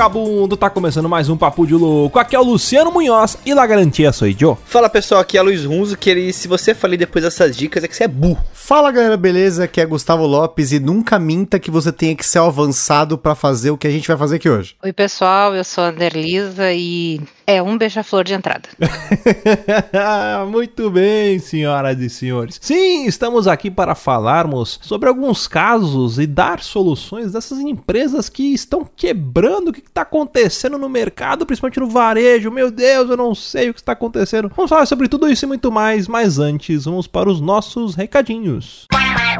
vagabundo! Tá começando mais um Papo de Louco. Aqui é o Luciano Munhoz e lá garantia sou eu. Fala pessoal, aqui é Luiz Runzo, que ele, se você falir depois dessas dicas é que você é burro. Fala galera, beleza? Aqui é Gustavo Lopes e nunca minta que você tenha que ser avançado para fazer o que a gente vai fazer aqui hoje. Oi pessoal, eu sou a Anderlisa e é um beija-flor de entrada. Muito bem, senhoras e senhores. Sim, estamos aqui para falarmos sobre alguns casos e dar soluções dessas empresas que estão quebrando. O que está acontecendo no mercado, principalmente no varejo? Meu Deus, eu não sei o que está acontecendo. Vamos falar sobre tudo isso e muito mais, mas antes, vamos para os nossos recadinhos. Antes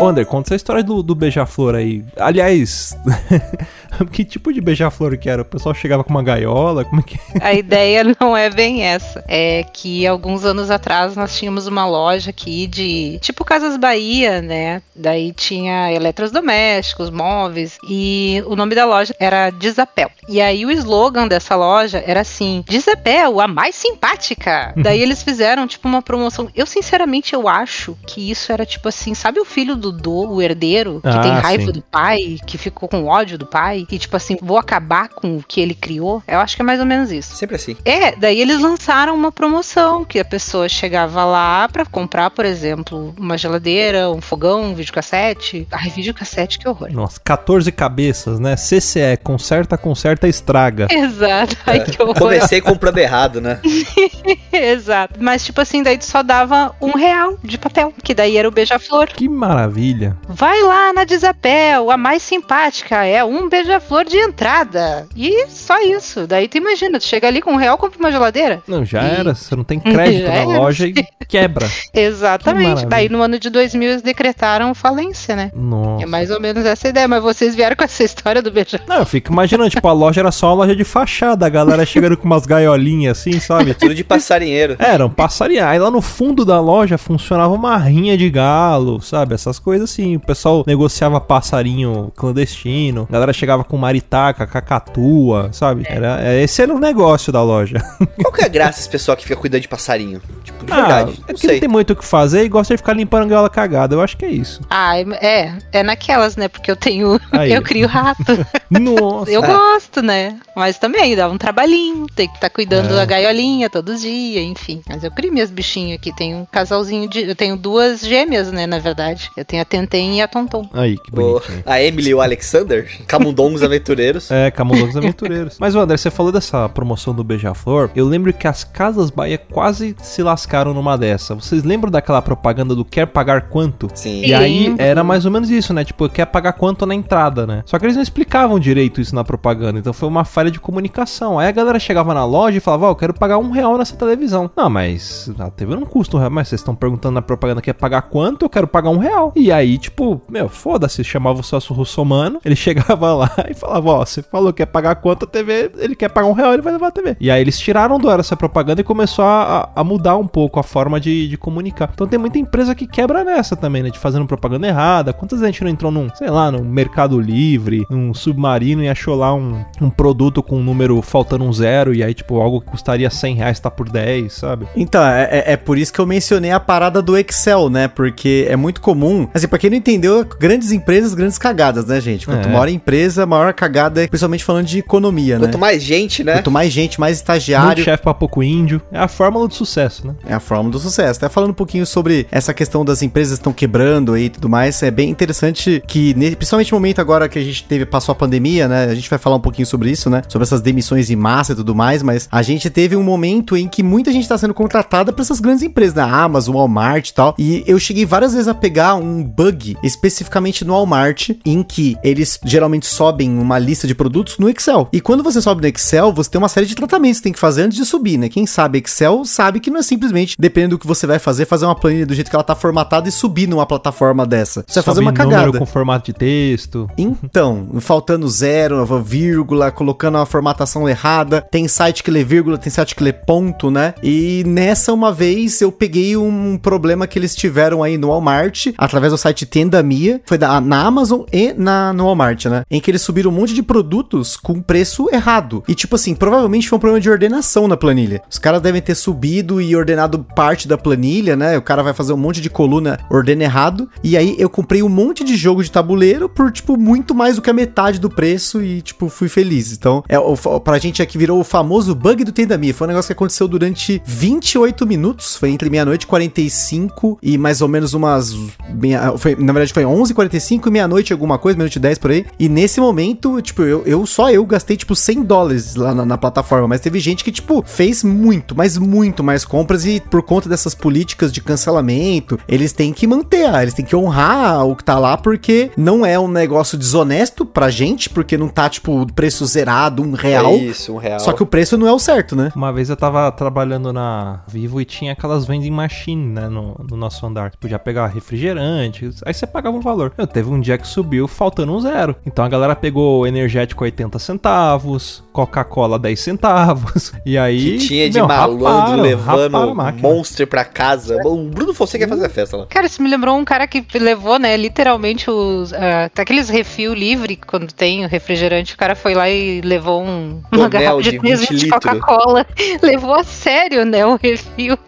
Ô, Ander, conta essa história do, do beija-flor aí. Aliás, que tipo de beija-flor que era? O pessoal chegava com uma gaiola? Como é que... A ideia não é bem essa. É que alguns anos atrás nós tínhamos uma loja aqui de tipo Casas Bahia, né? Daí tinha eletrodomésticos, móveis e o nome da loja era Desapel. E aí o slogan dessa loja era assim: Desapel, a mais simpática. Daí eles fizeram tipo uma promoção. Eu sinceramente eu acho que isso era tipo assim, sabe o filho do Dodô, o herdeiro, que ah, tem raiva sim. do pai, que ficou com ódio do pai, e tipo assim, vou acabar com o que ele criou. Eu acho que é mais ou menos isso. Sempre assim. É, daí eles lançaram uma promoção que a pessoa chegava lá para comprar, por exemplo, uma geladeira, um fogão, um videocassete. Ai, videocassete, que horror. Nossa, 14 cabeças, né? CCE, conserta, conserta, estraga. Exato. Ai, é. que horror. Comecei comprando errado, né? Exato. Mas, tipo assim, daí tu só dava um real de papel, que daí era o beija-flor. Que maravilha maravilha. Vai lá na Desapel, a mais simpática, é um beija-flor de entrada. E só isso. Daí tu imagina, tu chega ali com um real, compra uma geladeira. Não, já e... era. Você não tem crédito na loja e quebra. Exatamente. Daí no ano de 2000 eles decretaram falência, né? Nossa. É mais ou menos essa ideia, mas vocês vieram com essa história do beija-flor. Não, eu fico imaginando, tipo, a loja era só uma loja de fachada, a galera chegando com umas gaiolinhas assim, sabe? Tudo de passarinheiro. Era um passarinho. Aí lá no fundo da loja funcionava uma rinha de galo, sabe? Essas coisas assim. O pessoal negociava passarinho clandestino, a galera chegava com maritaca, cacatua, sabe? Era, é, esse era o negócio da loja. Qual que é a graça esse pessoal que fica cuidando de passarinho? Tipo, de ah, verdade. É que não tem muito o que fazer e gosta de ficar limpando a gaiola cagada. Eu acho que é isso. Ah, é. É naquelas, né? Porque eu tenho. Aí. Eu crio rato. Nossa. eu gosto, né? Mas também dá um trabalhinho, tem que estar tá cuidando é. da gaiolinha todo dia, enfim. Mas eu crio minhas bichinhas aqui. Tenho um casalzinho de. Eu tenho duas gêmeas, né? Na verdade. Eu tenho a Tentem e a Tonton. Aí, que bonito. a Emily e o Alexander, Camundongos Aventureiros. É, Camundongos Aventureiros. Mas, André, você falou dessa promoção do Beija-Flor. Eu lembro que as Casas Bahia quase se lascaram numa dessa. Vocês lembram daquela propaganda do quer pagar quanto? Sim. E aí era mais ou menos isso, né? Tipo, quer pagar quanto na entrada, né? Só que eles não explicavam direito isso na propaganda. Então foi uma falha de comunicação. Aí a galera chegava na loja e falava, ó, oh, eu quero pagar um real nessa televisão. Não, mas a TV não custa um real. Mas vocês estão perguntando na propaganda quer pagar quanto? Eu quero pagar um real. E aí, tipo, meu, foda-se, chamava o Celso Russomano, ele chegava lá e falava, ó, você falou que quer pagar quanto a TV, ele quer pagar um real, ele vai levar a TV. E aí eles tiraram do ar essa propaganda e começou a, a mudar um pouco a forma de, de comunicar. Então tem muita empresa que quebra nessa também, né? De fazendo propaganda errada. Quantas gente não entrou num, sei lá, num Mercado Livre, num submarino e achou lá um, um produto com um número faltando um zero e aí, tipo, algo que custaria 100 reais tá por 10, sabe? Então, é, é- é por isso que eu mencionei a parada do Excel, né? Porque é muito comum. Assim, pra quem não entendeu, grandes empresas, grandes cagadas, né, gente? Quanto É. maior a empresa, maior cagada, é principalmente falando de economia, né? Quanto mais gente, né? Quanto mais gente, mais estagiário. chefe pra pouco índio. É a fórmula do sucesso, né? É a fórmula do sucesso. Até falando um pouquinho sobre essa questão das empresas estão quebrando aí e tudo mais, é bem interessante que, principalmente no momento agora que a gente teve, passou a pandemia, né? A gente vai falar um pouquinho sobre isso, né? Sobre essas demissões em massa e tudo mais, mas a gente teve um momento em que muita gente está sendo contratada para essas grandes empresas, na Amazon, Walmart e tal. E eu cheguei várias vezes a pegar um bug, especificamente no Walmart, em que eles geralmente sobem uma lista de produtos no Excel. E quando você sobe no Excel, você tem uma série de tratamentos que tem que fazer antes de subir, né? Quem sabe Excel sabe que não é simplesmente, dependendo do que você vai fazer, fazer uma planilha do jeito que ela tá formatada e subir numa plataforma dessa. Você vai fazer uma cagada. com formato de texto. Então, faltando zero, vírgula, colocando a formatação errada. Tem site que lê vírgula, tem site que lê ponto, né? E nessa uma vez eu peguei um problema que eles tiveram aí no Walmart, através do site Tenda Mia, foi da, na Amazon e na, no Walmart, né? Em que eles subiram um monte de produtos com preço errado. E tipo assim, provavelmente foi um problema de ordenação na planilha. Os caras devem ter subido e ordenado parte da planilha, né? O cara vai fazer um monte de coluna, ordena errado. E aí eu comprei um monte de jogo de tabuleiro por, tipo, muito mais do que a metade do preço e, tipo, fui feliz. Então, é, pra gente aqui virou o famoso bug do Tendamia. Foi um negócio que aconteceu durante 28 minutos. Foi entre meia-noite e 45 e mais ou menos umas. Meia, foi, na verdade, foi 11 h 45 e meia-noite, alguma coisa, meia-noite e 10 por aí. E nesse momento, tipo, eu, eu só eu gastei, tipo, 100 dólares lá na, na plataforma. Mas teve gente que, tipo, fez muito, mas muito mais compras e por conta dessas políticas de cancelamento, eles têm que manter, ah, eles têm que honrar o que tá lá, porque não é um negócio desonesto pra gente, porque não tá, tipo, preço zerado, um real. É isso, um real. Só que o preço não é o certo, né? Uma vez eu tava trabalhando na Vivo e tinha aquelas vending machine, né, no, no nosso andar. Você podia pegar refrigerante, aí você pagava um valor. Eu teve um dia que subiu faltando um zero. Então a galera pegou energético 80 centavos, Coca-Cola 10 centavos. E aí. que tinha de meu, malandro raparam, levando raparam máquina. Monster pra casa. O Bruno Fonseca ia fazer a festa lá. Cara, isso me lembrou um cara que levou, né, literalmente os. ah, aqueles refil livre, quando tem o refrigerante, o cara foi lá e levou um, uma garrafa de de 3 20 litros de. Coca-Cola. Levou a sério, né, o refil.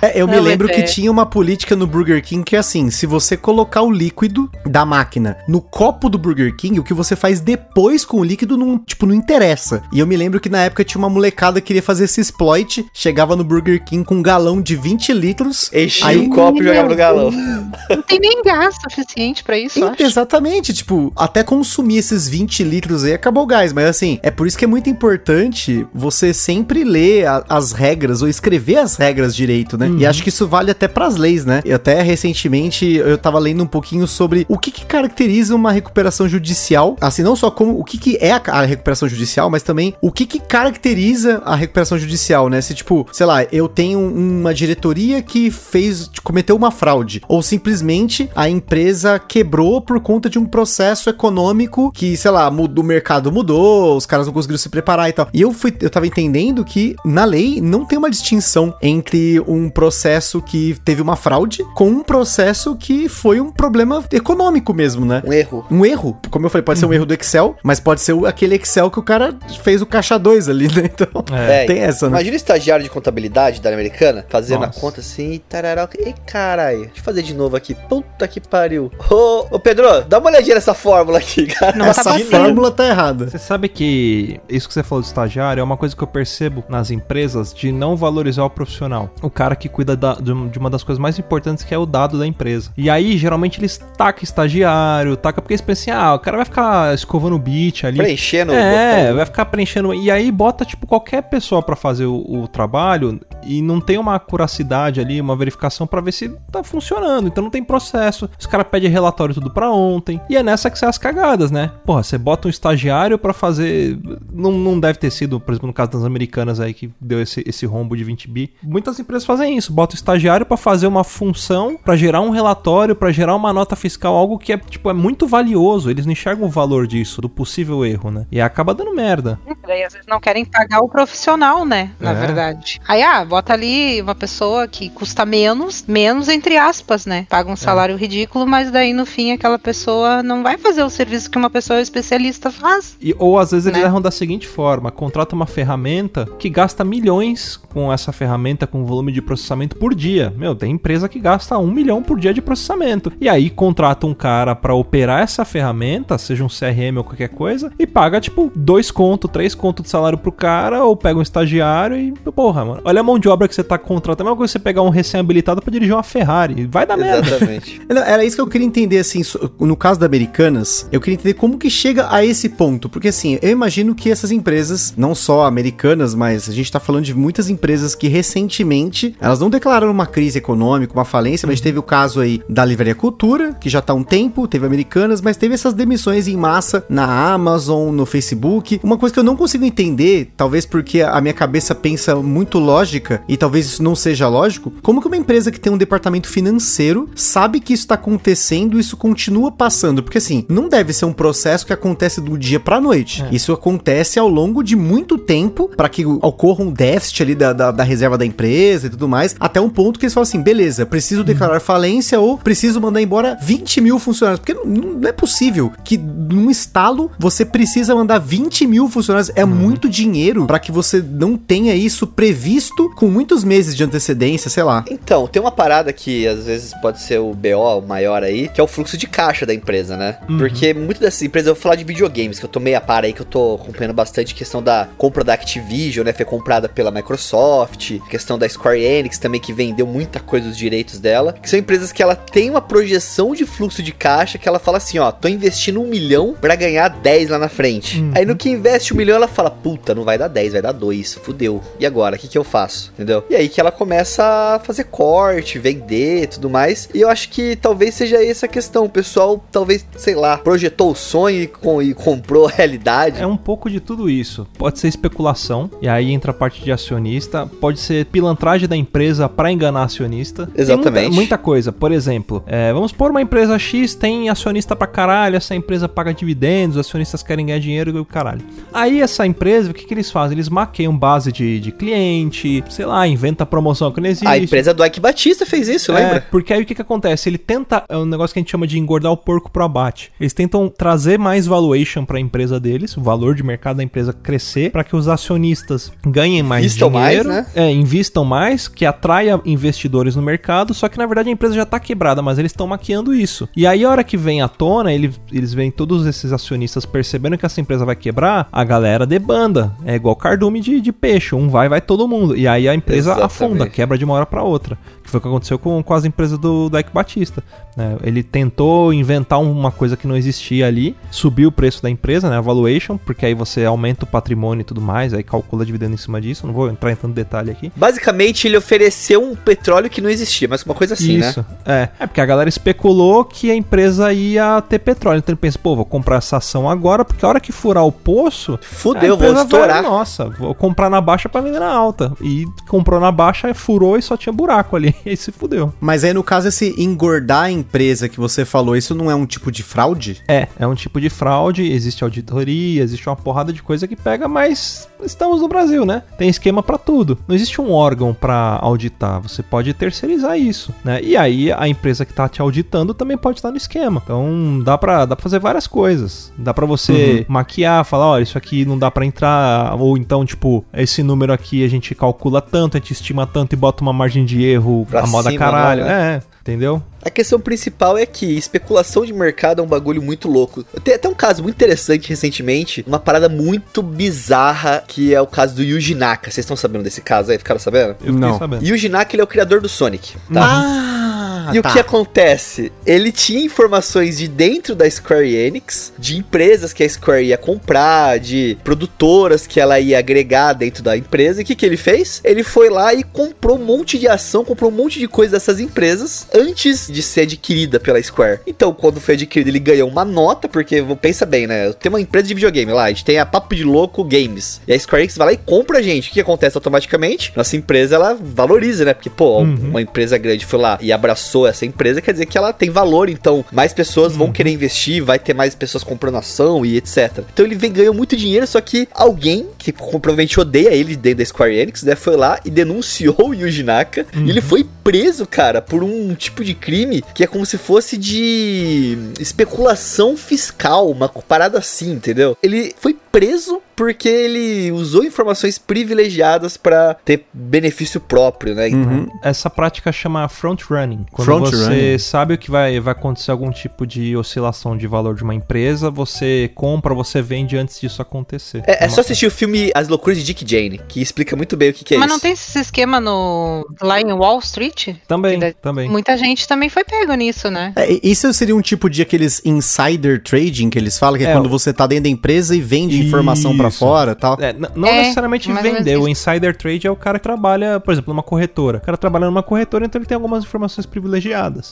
É, eu me Não, lembro mas que é. tinha uma política no Burger King que é assim: se você colocar o líquido da máquina no copo do Burger King, o que você faz depois com o líquido não, tipo, não interessa. E eu me lembro que na época tinha uma molecada que queria fazer esse exploit, chegava no Burger King com um galão de 20 litros. Enchia Aí- o copo e jogava no galão. Não tem nem gás suficiente pra isso, Então, acho. Exatamente, tipo, até consumir esses 20 litros aí acabou o gás, mas assim, é por isso que é muito importante você sempre ler a- as regras ou escrever as regras direito, né? E acho que isso vale até pras leis, né? E até recentemente eu tava lendo um pouquinho sobre o que que caracteriza uma recuperação judicial, assim, não só como o que que é a, a recuperação judicial, mas também o que que caracteriza a recuperação judicial, né? Se tipo, sei lá, eu tenho uma diretoria que fez, cometeu uma fraude, ou simplesmente a empresa quebrou por conta de um processo econômico que, sei lá, o mercado mudou, os caras não conseguiram se preparar e tal. E eu fui, eu tava entendendo que na lei não tem uma distinção entre um processo que teve uma fraude com um processo que foi um problema econômico mesmo, né? Um erro. um erro. Como eu falei, pode ser um erro do Excel, mas pode ser aquele Excel que o cara fez o caixa 2 ali, né? Então, É. tem essa, né? Imagina o estagiário de contabilidade da americana fazendo Nossa. a conta assim e tarará. E caralho, deixa eu fazer de novo aqui. Puta que pariu. Ô, ô Pedro, dá uma olhadinha nessa fórmula aqui, cara. Não Essa tá fórmula tá errada. Você sabe que isso que você falou de estagiário é uma coisa que eu percebo nas empresas de não valorizar o profissional. O cara que cuida da- de de uma das coisas mais importantes que é o dado da empresa. E aí, geralmente, eles tacam estagiário, taca porque eles pensam assim, ah, o cara vai ficar escovando o beat ali. Preenchendo É, botão. vai ficar preenchendo. E aí bota, tipo, qualquer pessoa pra fazer o, o trabalho e não tem uma curacidade ali, uma verificação pra ver se tá funcionando. Então não tem processo. Os caras pedem relatório tudo pra ontem. E é nessa que sai as cagadas, né? Porra, você bota um estagiário pra fazer. Não, não deve ter sido, por exemplo, no caso das americanas aí que deu esse, esse rombo de 20 bi. Muitas empresas fazem isso. Bota o estagiário pra fazer uma função, pra gerar um relatório, pra gerar uma nota fiscal, algo que é, tipo, é muito valioso. Eles não enxergam o valor disso, do possível erro, né? E acaba dando merda. Daí às vezes não querem pagar o profissional, né? Na É. verdade. Aí, ah, bota ali uma pessoa que custa menos, menos entre aspas, né? Paga um salário ridículo, mas daí no fim aquela pessoa não vai fazer o serviço que uma pessoa especialista faz. E, ou às vezes eles Né? erram da seguinte forma: contrata uma ferramenta que gasta milhões com essa ferramenta, com volume de processamento por dia. Meu, tem empresa que gasta um milhão por dia de processamento. E aí contrata um cara pra operar essa ferramenta, seja um CRM ou qualquer coisa, e paga tipo dois conto, três conto de salário pro cara, ou pega um estagiário e. Porra, mano. Olha a mão de obra que você tá contratando. É a mesma coisa que você pegar um recém-habilitado pra dirigir uma Ferrari. Vai dar merda. Exatamente. Era isso que eu queria entender, assim, no caso da Americanas, eu queria entender como que chega a esse ponto, porque assim, eu imagino que essas empresas, não só americanas, mas a gente tá falando de muitas empresas que recentemente, elas não declararam uma crise econômica, uma falência, mas teve o caso aí da Livraria Cultura, que já tá um tempo, teve Americanas, mas teve essas demissões em massa na Amazon, no Facebook. Uma coisa que eu não consigo entender, talvez porque a minha cabeça pensa muito lógica, e talvez isso não seja lógico, como que uma empresa que tem um departamento financeiro sabe que isso tá acontecendo e isso continua passando? Porque assim, não deve ser um processo que acontece do dia pra noite. Isso acontece ao longo de muito tempo para que ocorra um déficit ali da, da, da reserva da empresa e tudo mais, até um ponto que eles falam assim: beleza, preciso declarar falência ou preciso mandar embora 20 mil funcionários. Porque não, não é possível que num estalo você precisa mandar 20 mil funcionários. É muito dinheiro para que você não tenha isso previsto com muitos meses de antecedência, sei lá. Então, tem uma parada que às vezes pode ser o BO maior aí, que é o fluxo de caixa da empresa, né? Porque muitas dessas empresas, eu vou falar de videogames, que eu tô meio a par aí, que eu tô acompanhando bastante questão da compra da Activision, né? Foi comprada pela Microsoft, questão da Square Enix também, que vendeu muita coisa dos direitos dela. Que são empresas que ela tem uma projeção de fluxo de caixa que ela fala assim, ó, tô investindo um milhão pra ganhar 10 lá na frente. Aí no que investe um milhão, ela fala, puta, não vai dar 10, vai dar 2, fudeu. E agora, o que que eu faço? Entendeu? E aí que ela começa a fazer corte, vender e tudo mais. E eu acho que talvez seja essa a questão. O pessoal, talvez, sei lá, projetou o sonho e, com- e comprou a realidade. É um pouco de tudo isso. Pode ser especulação, e aí entra a parte de acionista. Pode ser pilantragem da empresa pra enganar acionista. Exatamente. muita, muita coisa. Por exemplo, é, vamos supor uma empresa X tem acionista pra caralho, essa empresa paga dividendos, os acionistas querem ganhar dinheiro e o caralho. Aí essa empresa, o que, que eles fazem? Eles maqueiam base de, de cliente, sei lá, inventa promoção que não existe. A empresa do Ike Batista fez isso, É, lembra? porque aí o que, que acontece? Ele tenta. É um negócio que a gente chama de engordar o porco pro abate. Eles tentam trazer mais valuation pra empresa deles, o valor de mercado da empresa crescer, pra que os acionistas ganhem mais Invistam mais, dinheiro. né? É, invistam mais, que atraia investidores no mercado. Só que na verdade a empresa já tá quebrada, mas eles estão maquiando isso. E aí a hora que vem à tona, ele- eles veem todos esses acionistas percebendo que essa empresa vai quebrar, a galera debanda. É igual cardume de, de peixe. Um vai, vai todo mundo. E aí a empresa Exatamente. afunda, quebra de uma hora pra outra. Que foi o que aconteceu com, com as empresas do, do Ike Batista. né? Ele tentou inventar uma coisa que não existia ali, subiu o preço da empresa, né? A valuation, porque aí você aumenta o patrimônio e tudo mais, aí calcula dividendo em cima disso. Não vou entrar em tanto detalhe aqui. Basicamente, ele ofereceu um petróleo que não existia, mas uma coisa assim, né? Isso, é. É porque a galera especulou que a empresa ia ter petróleo. Então ele pensa, pô, vou comprar essa ação agora, porque a hora que furar o poço. Fudeu, vou estourar. Vai, nossa, vou comprar na baixa pra vender na alta. E comprou na baixa, furou e só tinha buraco ali. E aí se fudeu. Mas aí, no caso, esse engordar a empresa que você falou, isso não é um tipo de fraude? É, é um tipo de fraude, existe auditoria, existe uma porrada de coisa que pega, mas estamos no Brasil, né? Tem esquema pra tudo. Não existe um órgão pra auditar, você pode terceirizar isso, né? E aí a empresa que tá te auditando também pode estar no esquema. Então dá pra, dá pra fazer várias coisas. Dá pra você maquiar, falar, olha, isso aqui não dá pra entrar, ou então, tipo, esse número aqui a gente calcula tanto, a gente estima tanto e bota uma margem de erro Pra a moda cima, caralho. né? É, entendeu? A questão principal é que especulação de mercado é um bagulho muito louco. Tem até um caso muito interessante recentemente, uma parada muito bizarra, que é o caso do Yuji Naka. Vocês estão sabendo desse caso aí? Ficaram sabendo? Eu fiquei Não. sabendo. Yuji Naka, ele é o criador do Sonic, tá? Ah, E tá. o que acontece? Ele tinha informações de dentro da Square Enix, de empresas que a Square ia comprar, de produtoras que ela ia agregar dentro da empresa. E o que, que ele fez? Ele foi lá e comprou um monte de ação, comprou um monte de coisa dessas empresas antes de ser adquirida pela Square. Então, quando foi adquirido, ele ganhou uma nota, porque pensa bem, né? Tem uma empresa de videogame lá, a gente tem a Papo de Louco Games. E a Square Enix vai lá e compra a gente. O que acontece automaticamente? Nossa empresa ela valoriza, né? Porque, pô, Uhum. uma empresa grande foi lá e abraçou essa empresa, quer dizer que ela tem valor, então mais pessoas vão querer investir, vai ter mais pessoas comprando ação e etc. Então ele vem ganhou muito dinheiro, só que alguém que provavelmente odeia ele dentro da Square Enix, né, foi lá e denunciou o Yuji Naka e ele foi preso, cara, por um tipo de crime que é como se fosse de especulação fiscal, uma parada assim, entendeu? Ele foi preso porque ele usou informações privilegiadas para ter benefício próprio, né? Então, Essa prática chama front running. Quando Front você running. sabe o que vai, vai acontecer algum tipo de oscilação de valor de uma empresa, você compra, você vende antes disso acontecer. É, é só assistir o filme As Loucuras de Dick Jane, que explica muito bem o que, que é Mas isso. não tem esse esquema no lá em Wall Street? Também, da- também. Muita gente também foi pego nisso, né? É, isso seria um tipo de aqueles insider trading que eles falam, que é, É, quando você tá dentro da empresa e vende informação pra Isso. fora e tal. É, não É, necessariamente vender. O isso. insider trade é o cara que trabalha, por exemplo, numa corretora. O cara trabalha numa corretora, então ele tem algumas informações privilegiadas.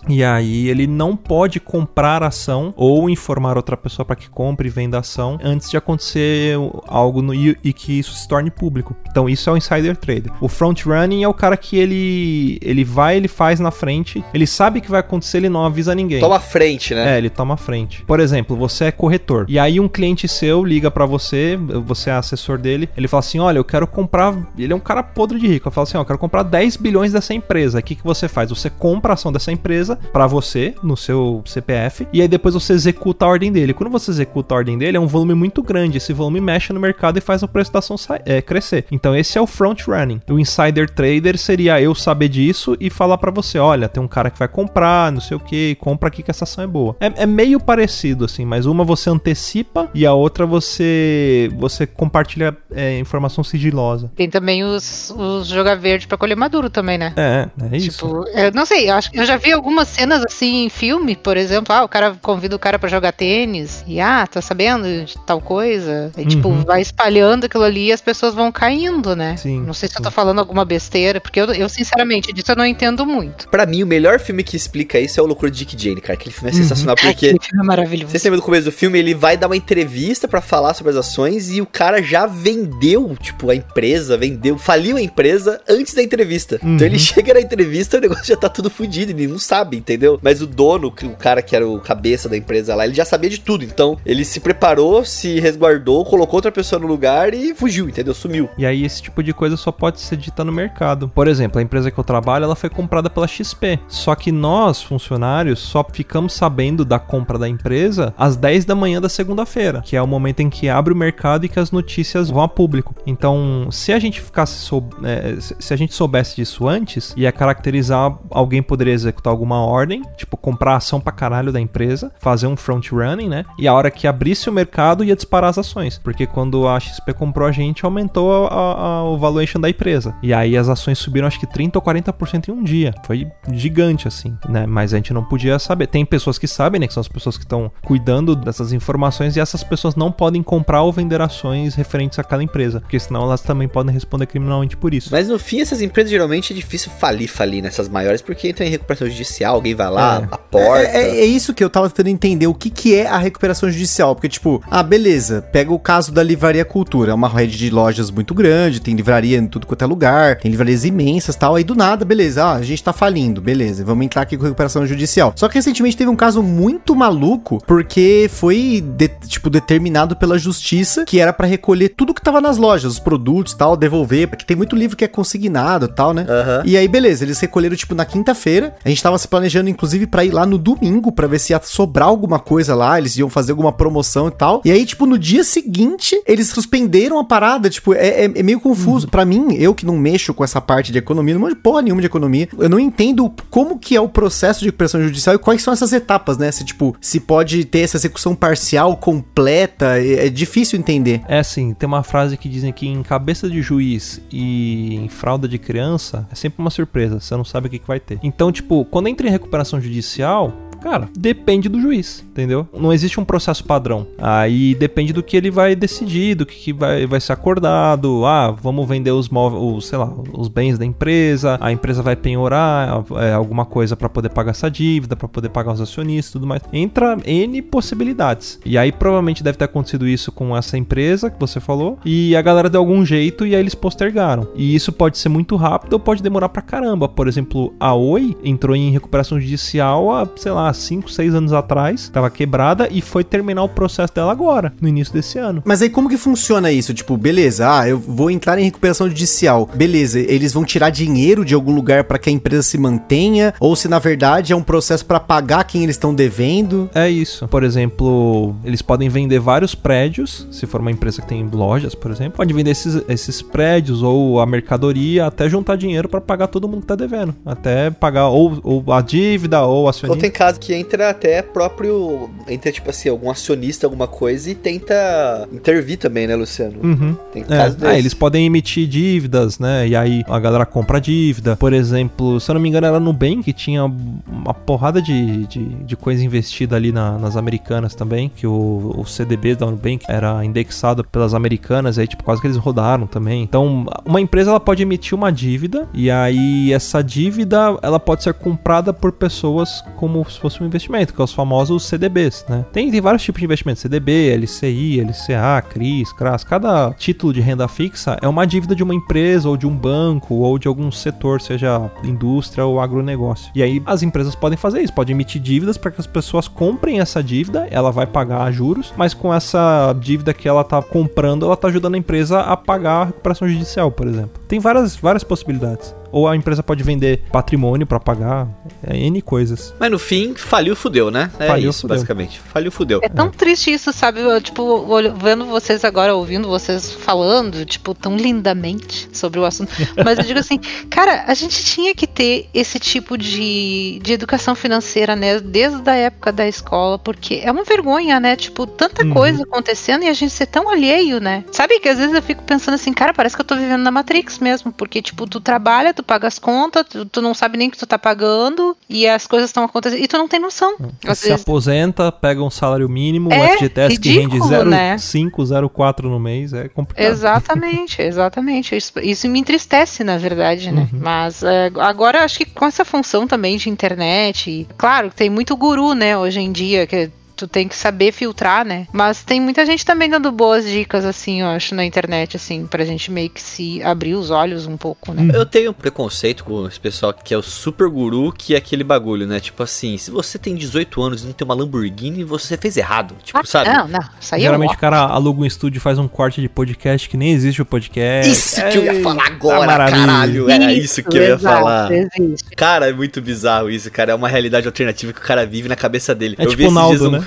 E aí ele não pode comprar ação ou informar outra pessoa para que compre e venda ação antes de acontecer algo no, e, e que isso se torne público. Então isso é o insider trader. O front running é o cara que ele ele vai, ele faz na frente, ele sabe que vai acontecer, ele não avisa ninguém. Toma a frente, né? É, ele toma a frente. Por exemplo, você é corretor. E aí um cliente seu liga pra você, você é assessor dele, ele fala assim: "Olha, eu quero comprar, ele é um cara podre de rico. Eu falo assim: "Ó, eu quero comprar 10 bilhões dessa empresa". O que que você faz? Você compra a ação dessa empresa pra você no seu CPF e aí depois você executa a ordem dele. Quando você executa a ordem dele, é um volume muito grande. Esse volume mexe no mercado e faz o preço da ação sa- é, crescer. Então esse é o front running. O insider trader seria eu saber disso e falar pra você, olha, tem um cara que vai comprar, não sei o que, compra aqui que essa ação é boa. É, é meio parecido assim, mas uma você antecipa e a outra você você compartilha é, informação sigilosa. Tem também os, os joga verde pra colher maduro também, né? É, é isso. Tipo, eu não sei, eu acho que eu já vi algumas cenas assim em filme, por exemplo, ah, o cara convida o cara pra jogar tênis e ah, tá sabendo de tal coisa? E tipo, Uhum. vai espalhando aquilo ali e as pessoas vão caindo, né? Sim, Não sei se eu tô falando alguma besteira, porque eu, eu sinceramente disso eu não entendo muito. Pra mim, o melhor filme que explica isso é o Loucura de Dick Jane, cara. Aquele filme é Uhum. sensacional, porque... Aquele filme é maravilhoso. Você lembra do começo do filme? Ele vai dar uma entrevista pra falar sobre as ações e o cara já vendeu, tipo, a empresa, vendeu, faliu a empresa antes da entrevista. Uhum. Então ele chega na entrevista e o negócio já tá tudo fudido, ele não sabe, entendeu? Mas o dono, o cara que era o cabeça da empresa lá, ele já sabia de tudo. Então ele se preparou, se resguardou, colocou outra pessoa no lugar e fugiu, entendeu? Sumiu. E aí esse tipo de coisa só pode ser dita no mercado. Por exemplo, a empresa que eu trabalho, ela foi comprada pela XP. Só que nós, funcionários, só ficamos sabendo da compra da empresa às 10 da manhã da segunda-feira, que é o momento em que abre o mercado e que as notícias vão a público. Então, se a gente ficasse é, se a gente soubesse disso antes, ia caracterizar alguém poderia executar alguma ordem, tipo comprar ação pra caralho da empresa, fazer um front running, né? E a hora que abrisse o mercado ia disparar as ações, porque quando a XP comprou a gente, aumentou a, a- a- o valuation da empresa. E aí as ações subiram acho que 30 ou 40% em um dia. Foi gigante assim, né? Mas a gente não podia saber. Tem pessoas que sabem, né, que são as pessoas que estão cuidando dessas informações e essas pessoas não podem comprar ou vender ações referentes àquela empresa, porque senão elas também podem responder criminalmente por isso. Mas no fim, essas empresas geralmente é difícil falir, falir nessas maiores, porque entra em recuperação judicial, alguém vai lá, É. aporta. É, é- é isso que eu tava tentando entender, o que, que é a recuperação judicial. Porque, tipo, ah, beleza, pega o caso da Livraria Cultura, é uma rede de lojas muito grande, tem livraria em tudo quanto é lugar, tem livrarias imensas tal, aí do nada, beleza, ah, a gente tá falindo, beleza, vamos entrar aqui com recuperação judicial. Só que recentemente teve um caso muito maluco, porque foi, de- tipo, determinado pela justiça que era pra recolher tudo que tava nas lojas, os produtos tal, devolver, porque tem muito livro que é consignado e tal, né? Aham. E aí, beleza, eles recolheram, tipo, na quinta-feira. A gente tava se planejando, inclusive, pra ir lá no domingo pra ver se ia sobrar alguma coisa lá. Eles iam fazer alguma promoção e tal. E aí, tipo, no dia seguinte, eles suspenderam a parada. Tipo, é, é- é meio confuso. Pra mim, eu que não mexo com essa parte de economia, não manjo porra nenhuma de economia. Eu não entendo como que é o processo de recuperação judicial e quais são essas etapas, né? Se, tipo, se pode ter essa execução parcial, completa. É, é difícil entender. É assim, tem uma frase que dizem que em cabeça de juiz e em fralda de criança é sempre uma surpresa, você não sabe o que, que vai ter. Então, tipo, quando entra em recuperação judicial, Cara, depende do juiz, entendeu? Não existe um processo padrão. Aí depende do que ele vai decidir, do que, que vai, vai ser acordado. Ah, vamos vender os móveis, sei lá, os bens da empresa, a empresa vai penhorar é, alguma coisa para poder pagar essa dívida, para poder pagar os acionistas e tudo mais. Entra N possibilidades. E aí provavelmente deve ter acontecido isso com essa empresa que você falou, e a galera deu algum jeito e aí eles postergaram. E isso pode ser muito rápido ou pode demorar pra caramba. Por exemplo, a Oi entrou em recuperação judicial há, sei lá, 5, 6 anos atrás, tava quebrada e foi terminar o processo dela agora, no início desse ano. Mas aí como que funciona isso? Tipo, beleza, ah, eu vou entrar em recuperação judicial. Beleza, eles vão tirar dinheiro de algum lugar para que a empresa se mantenha? Ou se na verdade é um processo para pagar quem eles estão devendo? É isso. Por exemplo, eles podem vender vários prédios, se for uma empresa que tem lojas, por exemplo, pode vender esses, esses prédios ou a mercadoria até juntar dinheiro para pagar todo mundo que tá devendo. Até pagar ou, ou a dívida ou a acionista. Ou tem caso que entra até próprio. Entra, tipo assim, algum acionista, alguma coisa e tenta intervir também, né, Luciano? Uhum. Tem caso é. Ah, eles podem emitir dívidas, né? E aí a galera compra a dívida. Por exemplo, se eu não me engano, era no Nubank que tinha uma porrada de, de, de coisa investida ali na, nas americanas também. Que o, o CDB da Nubank era indexado pelas americanas. E aí, tipo, quase que eles rodaram também. Então, uma empresa ela pode emitir uma dívida. E aí, essa dívida ela pode ser comprada por pessoas como se fosse um investimento, que é os famosos CDBs, né? Tem, tem vários tipos de investimento: CDB, LCI, LCA, CRIs, CRAS. Cada título de renda fixa é uma dívida de uma empresa ou de um banco ou de algum setor, seja indústria ou agronegócio. E aí as empresas podem fazer isso, podem emitir dívidas para que as pessoas comprem essa dívida, ela vai pagar juros, mas com essa dívida que ela tá comprando, ela tá ajudando a empresa a pagar a recuperação judicial, por exemplo. Tem várias, várias possibilidades. Ou a empresa pode vender patrimônio para pagar é, N coisas. Mas no fim, faliu, fudeu, né? É faliu, isso, fudeu. basicamente. Faliu, fudeu. É tão é. triste isso, sabe? Eu, tipo, vendo vocês agora, ouvindo vocês falando, tipo, tão lindamente sobre o assunto. Mas eu digo assim, cara, a gente tinha que ter esse tipo de, de educação financeira, né? Desde a época da escola, porque é uma vergonha, né? Tipo, tanta uhum. coisa acontecendo e a gente ser tão alheio, né? Sabe que às vezes eu fico pensando assim, cara, parece que eu tô vivendo na Matrix mesmo, porque, tipo, tu trabalha, tu paga as contas, tu, tu, não sabe nem que tu tá pagando e as coisas estão acontecendo e tu não tem noção. Você vezes... aposenta, pega um salário mínimo, é, o FGTS ridículo, que rende 0,5, né? 0,4 no mês, é complicado. Exatamente, exatamente. Isso, isso me entristece, na verdade, né? Uhum. Mas é, agora acho que com essa função também de internet, claro, tem muito guru, né, hoje em dia, que tu tem que saber filtrar, né? Mas tem muita gente também dando boas dicas, assim, eu acho, na internet, assim, pra gente meio que se abrir os olhos um pouco, né? Eu tenho um preconceito com esse pessoal que é o super guru, que é aquele bagulho, né? Tipo assim, se você tem 18 anos e não tem uma Lamborghini, você fez errado. Tipo, ah, sabe? Não, não. Isso aí é Geralmente é o cara aluga um estúdio e faz um corte de podcast que nem existe o podcast. Isso que eu ia falar agora, tá caralho. Era isso, que eu ia falar. Existe. Cara, é muito bizarro isso, cara. É uma realidade alternativa que o cara vive na cabeça dele. É eu tipo o Naldo, né?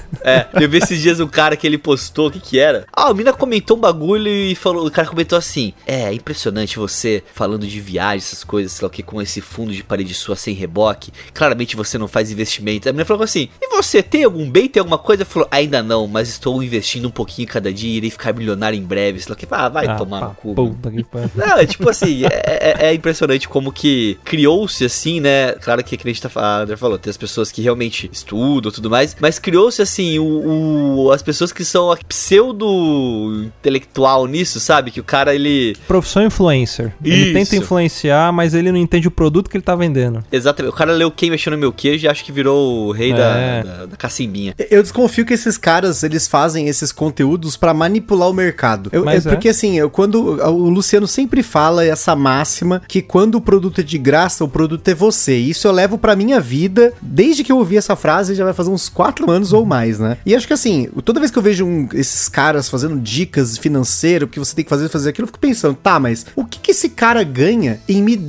É, eu vi esses dias um cara que ele postou, o que que era? Ah, o mina comentou um bagulho e falou, o cara comentou assim: "É, é impressionante você falando de viagem, essas coisas, sei lá o que com esse fundo de parede sua sem reboque. Claramente você não faz investimento". A menina falou assim: "E você tem algum bem, tem alguma coisa?" Falou: "Ainda não, mas estou investindo um pouquinho cada dia e irei ficar milionário em breve". Sei lá o que, ah, vai ah, tomar pá, no cu. Puta que não, é tipo assim, é, é, é, impressionante como que criou-se assim, né? Claro que, que a gente tá falando, falou, tem as pessoas que realmente estudam e tudo mais, mas criou-se assim assim, o, o, as pessoas que são pseudo-intelectual nisso, sabe? Que o cara, ele... Profissão influencer. Isso. Ele tenta influenciar, mas ele não entende o produto que ele tá vendendo. Exatamente. O cara leu Quem Mexeu no Meu Queijo e acha que virou o rei é. da, da, da cacimbinha. Eu desconfio que esses caras, eles fazem esses conteúdos para manipular o mercado. Eu, é, é, porque assim, eu, quando o Luciano sempre fala essa máxima que quando o produto é de graça, o produto é você. Isso eu levo pra minha vida, desde que eu ouvi essa frase, já vai fazer uns quatro anos ou mais mais, né? E acho que assim, toda vez que eu vejo um, esses caras fazendo dicas financeiras, o que você tem que fazer, fazer aquilo, eu fico pensando, tá, mas o que, que esse cara ganha em me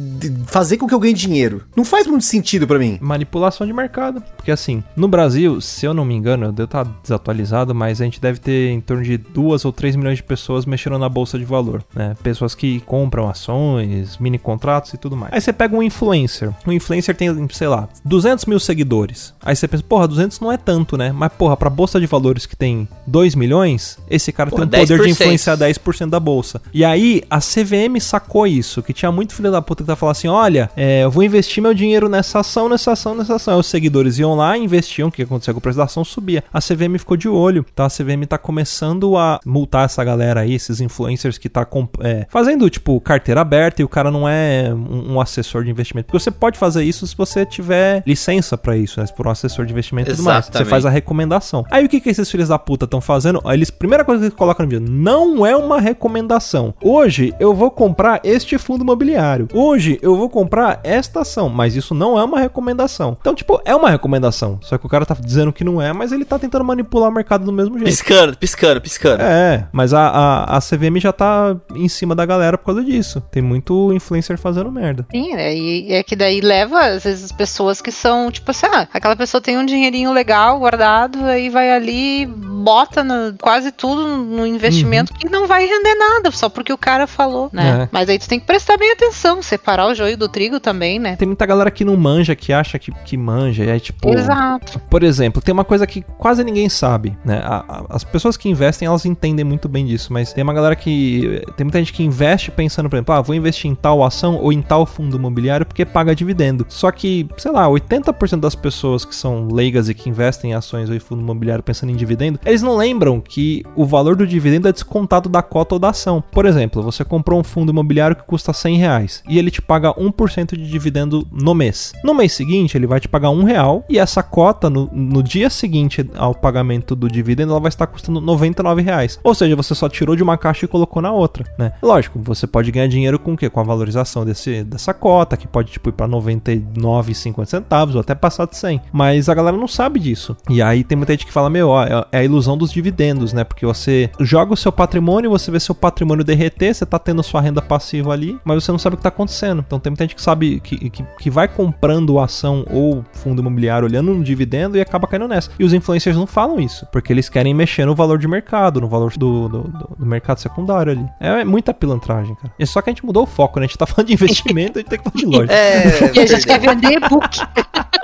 fazer com que eu ganhe dinheiro? Não faz muito sentido para mim. Manipulação de mercado. Porque assim, no Brasil, se eu não me engano, eu devo estar desatualizado, mas a gente deve ter em torno de duas ou três milhões de pessoas mexendo na bolsa de valor, né? Pessoas que compram ações, mini contratos e tudo mais. Aí você pega um influencer. Um influencer tem, sei lá, 200 mil seguidores. Aí você pensa, porra, 200 não é tanto, né? Mas Mas, porra, pra bolsa de valores que tem 2 milhões, esse cara Porra, tem um poder de 10%. influenciar 10% da bolsa. E aí, a CVM sacou isso, que tinha muito filho da puta que tá falando assim: olha, é, eu vou investir meu dinheiro nessa ação, nessa ação, nessa ação. Aí os seguidores iam lá, investiam, o que acontecia com o preço da ação subia. A CVM ficou de olho, tá? A CVM tá começando a multar essa galera aí, esses influencers que tá é, fazendo, tipo, carteira aberta e o cara não é um, um assessor de investimento. Porque você pode fazer isso se você tiver licença pra isso, né? Se for um assessor de investimento e tudo mais. Você faz a recomendação. Aí o que, que esses filhos da puta estão fazendo? Eles, primeira coisa que eles colocam no vídeo, não é uma recomendação. Hoje eu vou comprar este fundo imobiliário. Hoje eu vou comprar esta ação, mas isso não é uma recomendação. Então, tipo, é uma recomendação. Só que o cara tá dizendo que não é, mas ele tá tentando manipular o mercado do mesmo jeito. Piscando, piscando, piscando. É, mas a, a, a CVM já tá em cima da galera por causa disso. Tem muito influencer fazendo merda. Sim, né? E é que daí leva, às vezes, pessoas que são, tipo assim, ah, aquela pessoa tem um dinheirinho legal guardado, aí vai ali, bota no- quase tudo no investimento que não vai render nada, só porque o cara falou, né? É. Mas aí tu tem que prestar bem atenção, separar o joio do trigo também, né? Tem muita galera que não manja, que acha que, que manja. E aí, tipo. Exato. Por exemplo, tem uma coisa que quase ninguém sabe, né? A- a- as pessoas que investem, elas entendem muito bem disso, mas tem uma galera que. Tem muita gente que investe pensando, por exemplo, ah, vou investir em tal ação ou em tal fundo imobiliário porque paga dividendo. Só que, sei lá, 80% das pessoas que são leigas e que investem em ações ou em fundo imobiliário pensando em dividendo, eles não lembram que o valor do dividendo é descontado da cota ou da ação. Por exemplo, você comprou um fundo imobiliário que custa 100 reais e ele te paga 1% de dividendo no mês. No mês seguinte, ele vai te pagar um real e essa cota, no, no dia seguinte ao pagamento do dividendo, ela vai estar custando 99 reais. Ou seja, você só tirou de uma caixa e colocou na outra, né? Lógico, você pode ganhar dinheiro com o quê? Com a valorização desse, dessa cota, que pode tipo, ir pra 99,50 centavos ou até passar de 100. Mas a galera não sabe disso. E aí tem muita gente que fala, meu, ó, é é a ilusão dos dividendos, né? Porque você joga o seu patrimônio, você vê seu patrimônio derreter, você tá tendo sua renda passiva ali, mas você não sabe o que tá acontecendo. Então tem muita gente que sabe que, que, que vai comprando ação ou fundo imobiliário olhando no dividendo e acaba caindo nessa. E os influencers não falam isso, porque eles querem mexer no valor de mercado, no valor do, do, do- do mercado secundário ali. É, muita pilantragem, cara. É só que a gente mudou o foco, né? A gente tá falando de investimento, a gente tem que falar de loja. É, E a gente quer vender e-book.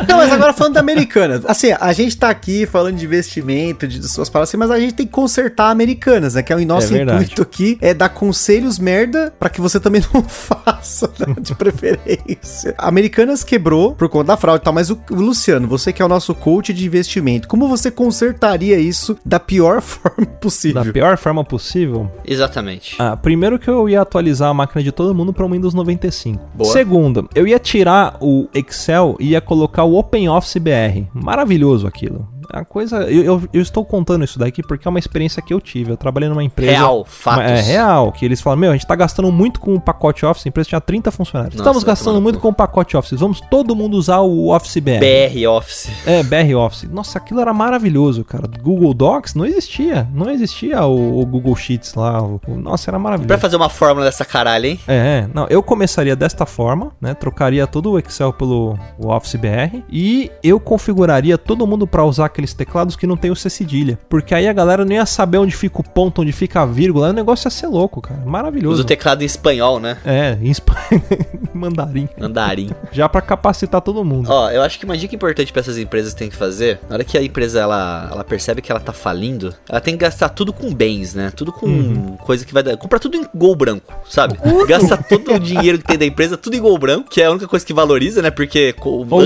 Não, mas agora falando da Americanas. Assim, a gente tá aqui falando de investimento, de, de suas palavras, assim, mas a gente tem que consertar Americanas, né? Que é o nosso É intuito aqui, é dar conselhos merda pra que você também não faça, né? De preferência. Americanas quebrou por conta da fraude e tal, mas o, o Luciano, você que é o nosso coach de investimento, como você consertaria isso da pior forma possível? Da pior forma possível, Exatamente. Ah, primeiro que eu ia atualizar a máquina de todo mundo para o Windows 95. Boa. Segundo, eu ia tirar o Excel e ia colocar o OpenOffice BR. Maravilhoso aquilo. A coisa. Eu, eu- eu estou contando isso daqui porque é uma experiência que eu tive. Eu trabalhei numa empresa. Real, fatos. É real, que eles falam, meu, a gente tá gastando muito com o pacote Office, a empresa tinha 30 funcionários. Nossa, Estamos gastando muito com o pacote Office, vamos todo mundo usar o Office BR. BR Office. É, BR Office. Nossa, aquilo era maravilhoso, cara. Google Docs não existia. Não existia o, o Google Sheets lá. o- o- nossa, era maravilhoso. Pra fazer uma fórmula dessa caralho, hein? É, não, eu começaria desta forma, né? Trocaria todo o Excel pelo Office BR e eu configuraria todo mundo pra usar aqueles teclados que não tem o C cedilha, porque aí a galera não ia saber onde fica o ponto, onde fica a vírgula, o negócio ia ser louco, cara. Maravilhoso. Usa o teclado em espanhol, né? É, em espanhol, mandarim, Mandarim. já pra capacitar todo mundo. Ó, eu acho que uma dica importante pra essas empresas tem que fazer, na hora que a empresa ela, ela percebe que ela tá falindo, ela tem que gastar tudo com bens, né? Tudo com Uhum. coisa que vai dar. Comprar tudo em gol branco, sabe? Gasta todo o dinheiro que tem da empresa, tudo em gol branco, que é a única coisa que valoriza, né? Porque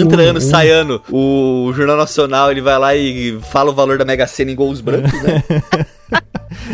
entra ano, sai ano, o Jornal Nacional ele vai lá e fala o valor da Mega Sena em gols brancos, né?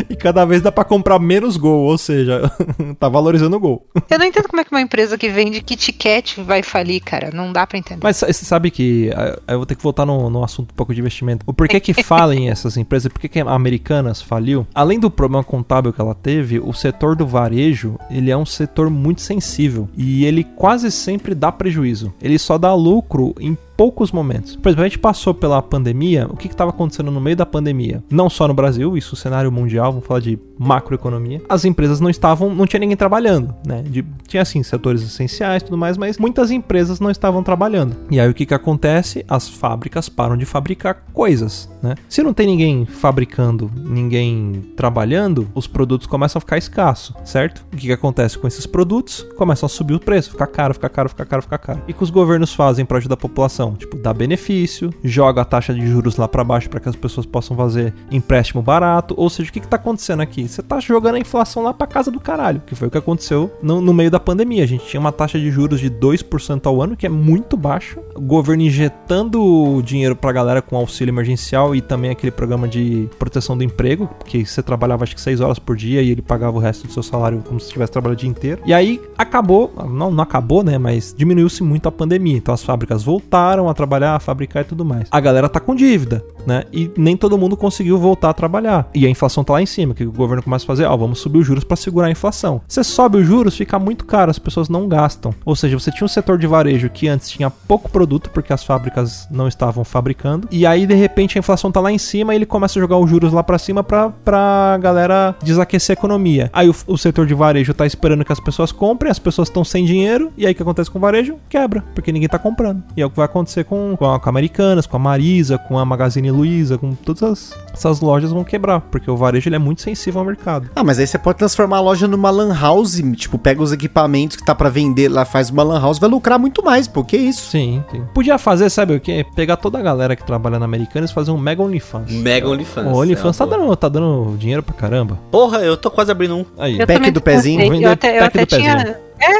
E cada vez dá pra comprar menos gol, ou seja, tá valorizando o gol. Eu não entendo como é que uma empresa que vende Kit Kat vai falir, cara. Não dá pra entender. Mas você sabe que ah, eu vou ter que voltar no, no assunto um pouco de investimento. O porquê que falem essas empresas, por que que a Americanas faliu? Além do problema contábil que ela teve, o setor do varejo, ele é um setor muito sensível e ele quase sempre dá prejuízo. Ele só dá lucro em poucos momentos. Por exemplo, a gente passou pela pandemia, o que estava acontecendo no meio da pandemia? Não só no Brasil, isso cenário mundial, vamos falar de macroeconomia. As empresas não estavam, não tinha ninguém trabalhando, né? De- tinha assim setores essenciais, tudo mais, mas muitas empresas não estavam trabalhando. E aí o que que acontece? As fábricas param de fabricar coisas, né? Se não tem ninguém fabricando, ninguém trabalhando, os produtos começam a ficar escassos, certo? O que que acontece com esses produtos? Começam a subir o preço, ficar caro, ficar caro, ficar caro, ficar caro. E que os governos fazem para ajudar a população? Não. Tipo, dá benefício, joga a taxa de juros lá pra baixo para que as pessoas possam fazer empréstimo barato. Ou seja, o que, que tá acontecendo aqui? Você tá jogando a inflação lá pra casa do caralho, que foi o que aconteceu no, no meio da pandemia. A gente tinha uma taxa de juros de 2% ao ano, que é muito baixo. O governo injetando dinheiro pra galera com auxílio emergencial e também aquele programa de proteção do emprego, que você trabalhava acho que 6 horas por dia e ele pagava o resto do seu salário como se estivesse trabalhando o dia inteiro. E aí acabou, não, não acabou, né? Mas diminuiu-se muito a pandemia. Então as fábricas voltaram a trabalhar, a fabricar e tudo mais. A galera tá com dívida, né? E nem todo mundo conseguiu voltar a trabalhar. E a inflação tá lá em cima, que o governo começa a fazer, ó, vamos subir os juros para segurar a inflação. Você sobe os juros, fica muito caro, as pessoas não gastam. Ou seja, você tinha um setor de varejo que antes tinha pouco produto porque as fábricas não estavam fabricando. E aí de repente a inflação tá lá em cima e ele começa a jogar os juros lá para cima pra, pra galera desaquecer a economia. Aí o, o setor de varejo tá esperando que as pessoas comprem, as pessoas estão sem dinheiro, e aí o que acontece com o varejo? Quebra, porque ninguém tá comprando. E é o que vai acontecer com, com, a, com a Americanas, com a Marisa, com a Magazine Luiza, com todas as, essas lojas vão quebrar, porque o varejo ele é muito sensível ao mercado. Ah, mas aí você pode transformar a loja numa lan house, tipo, pega os equipamentos que tá para vender lá, faz uma lan house, vai lucrar muito mais, pô, que isso? Sim, sim. Podia fazer, sabe o quê? Pegar toda a galera que trabalha na Americanas e fazer um mega OnlyFans. Mega OnlyFans. O OnlyFans é tá, dando, tá dando dinheiro pra caramba. Porra, eu tô quase abrindo um. Aí, Eu Pack do pezinho, pensei, vender Eu até, eu pack até do pezinho. tinha.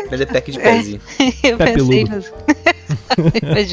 Vender pack de pezinho. eu Pé pensei.